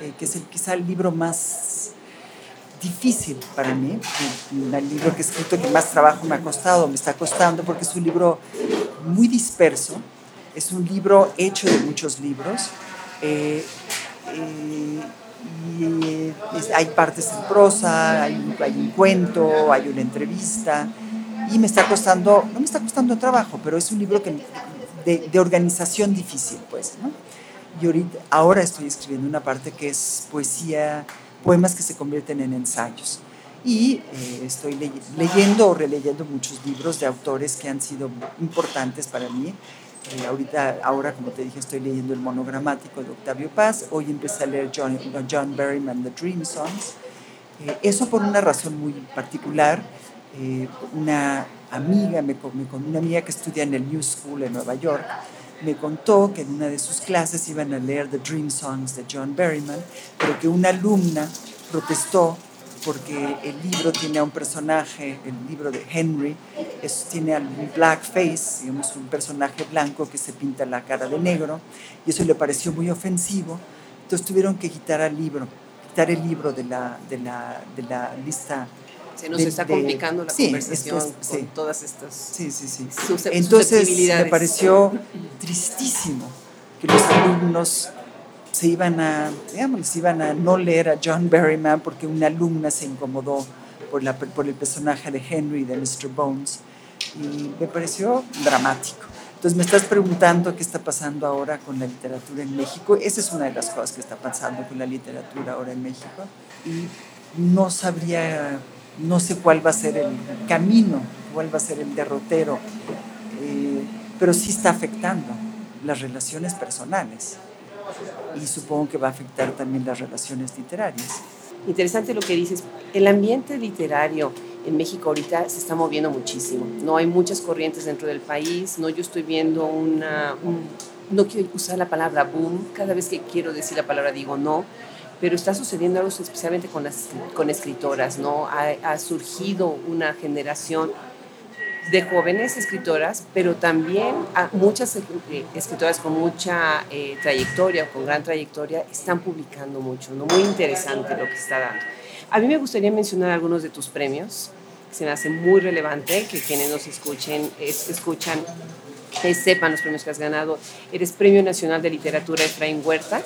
eh, que es el, quizá el libro más difícil para mí, el libro que he escrito que más trabajo me ha costado, me está costando, porque es un libro muy disperso, es un libro hecho de muchos libros, eh, eh, y hay partes en prosa, hay, un cuento, hay una entrevista, y me está costando, no me está costando trabajo, pero es un libro que, de, organización difícil, pues, ¿no? Y ahorita, ahora estoy escribiendo una parte que es poesía, poemas que se convierten en ensayos. Y eh, estoy leyendo o releyendo muchos libros de autores que han sido importantes para mí eh, ahorita, ahora, como te dije, estoy leyendo el monogramático de Octavio Paz. Hoy empecé a leer John, John Berryman, The Dream Songs. Eh, eso por una razón muy particular. Eh, una amiga, me, con una amiga que estudia en el New School en Nueva York, me contó que en una de sus clases iban a leer The Dream Songs de John Berryman, pero que una alumna protestó porque el libro tiene a un personaje, el libro de Henry, es, tiene un blackface, digamos, un personaje blanco que se pinta la cara de negro, y eso le pareció muy ofensivo, entonces tuvieron que quitar el libro, quitar el libro de la, de la, de la lista. Se nos está complicando la conversación con todas estas sí, sí, sí. Entonces me pareció tristísimo que los alumnos se iban a, digamos, iban a no leer a John Berryman porque una alumna se incomodó por, la, por el personaje de Henry, de Mr. Bones, y me pareció dramático. Entonces me estás preguntando qué está pasando ahora con la literatura en México. Esa es una de las cosas que está pasando con la literatura ahora en México. Y no sabría, no sé cuál va a ser el camino, cuál va a ser el derrotero, eh, pero sí está afectando las relaciones personales y supongo que va a afectar también las relaciones literarias. Interesante lo que dices. El ambiente literario en México ahorita se está moviendo muchísimo. No hay muchas corrientes dentro del país. No, yo estoy viendo una, no quiero usar la palabra boom. Cada vez que quiero decir la palabra digo no. Pero está sucediendo algo especialmente con las con escritoras, ¿no? Ha, ha surgido una generación de jóvenes escritoras, pero también muchas eh, escritoras con mucha eh, trayectoria o con gran trayectoria están publicando mucho, ¿no? Muy interesante lo que está dando. A mí me gustaría mencionar algunos de tus premios, se me hace muy relevante que quienes nos escuchen, escuchan, sepan los premios que has ganado. Eres Premio Nacional de Literatura Efraín Huerta,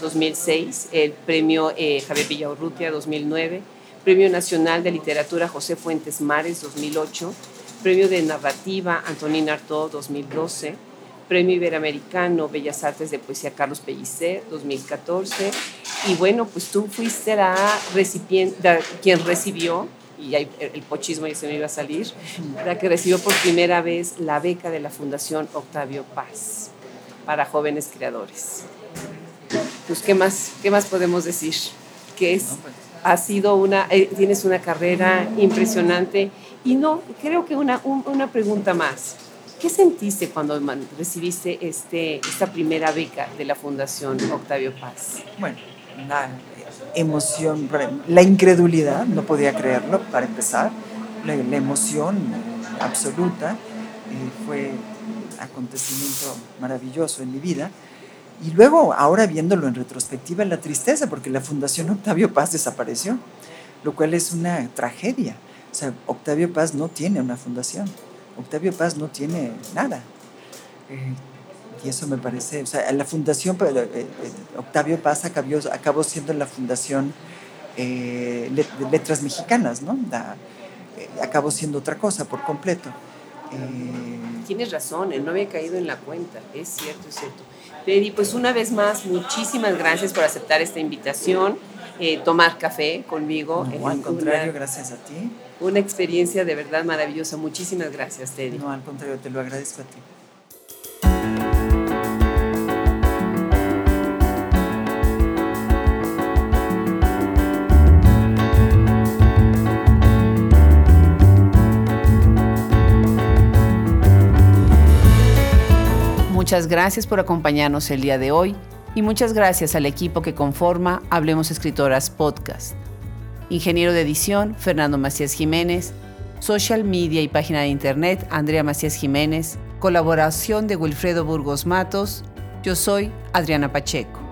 2006, el Premio eh, Javier Villaurrutia, 2009, Premio Nacional de Literatura José Fuentes Mares 2008, Premio de Narrativa Antonín Artaud 2012, Premio Iberoamericano Bellas Artes de Poesía Carlos Pellicer 2014. Y bueno, pues tú fuiste la recipiente, quien recibió, y el, pochismo ya se me iba a salir, la que recibió por primera vez la beca de la Fundación Octavio Paz para jóvenes creadores. Pues, ¿qué más, qué más podemos decir? Que es, pues. ha sido una, eh, tienes una carrera impresionante. Y no, creo que una, una pregunta más. ¿Qué sentiste cuando recibiste este, esta primera beca de la Fundación Octavio Paz? Bueno, la emoción, la incredulidad, no podía creerlo para empezar, la, emoción absoluta, eh, fue un acontecimiento maravilloso en mi vida. Y luego, ahora viéndolo en retrospectiva, la tristeza, porque la Fundación Octavio Paz desapareció, lo cual es una tragedia. O sea, Octavio Paz no tiene una fundación. Octavio Paz no tiene nada. Eh, y eso me parece, o sea, la fundación, eh, eh, Octavio Paz acabó, siendo la fundación de letras mexicanas, ¿no? acabó siendo otra cosa por completo. Tienes razón, no había caído en la cuenta, es cierto, es cierto. Teddy, pues una vez más, muchísimas gracias por aceptar esta invitación, tomar café conmigo. No, al contrario, gracias a ti una experiencia de verdad maravillosa. Muchísimas gracias, Teddy. No, al contrario, te lo agradezco a ti. Muchas gracias por acompañarnos el día de hoy y muchas gracias al equipo que conforma Hablemos Escritoras Podcast. Ingeniero de edición, Fernando Macías Jiménez. Social media y página de internet, Andrea Macías Jiménez. Colaboración de Wilfredo Burgos Matos. Yo soy Adriana Pacheco.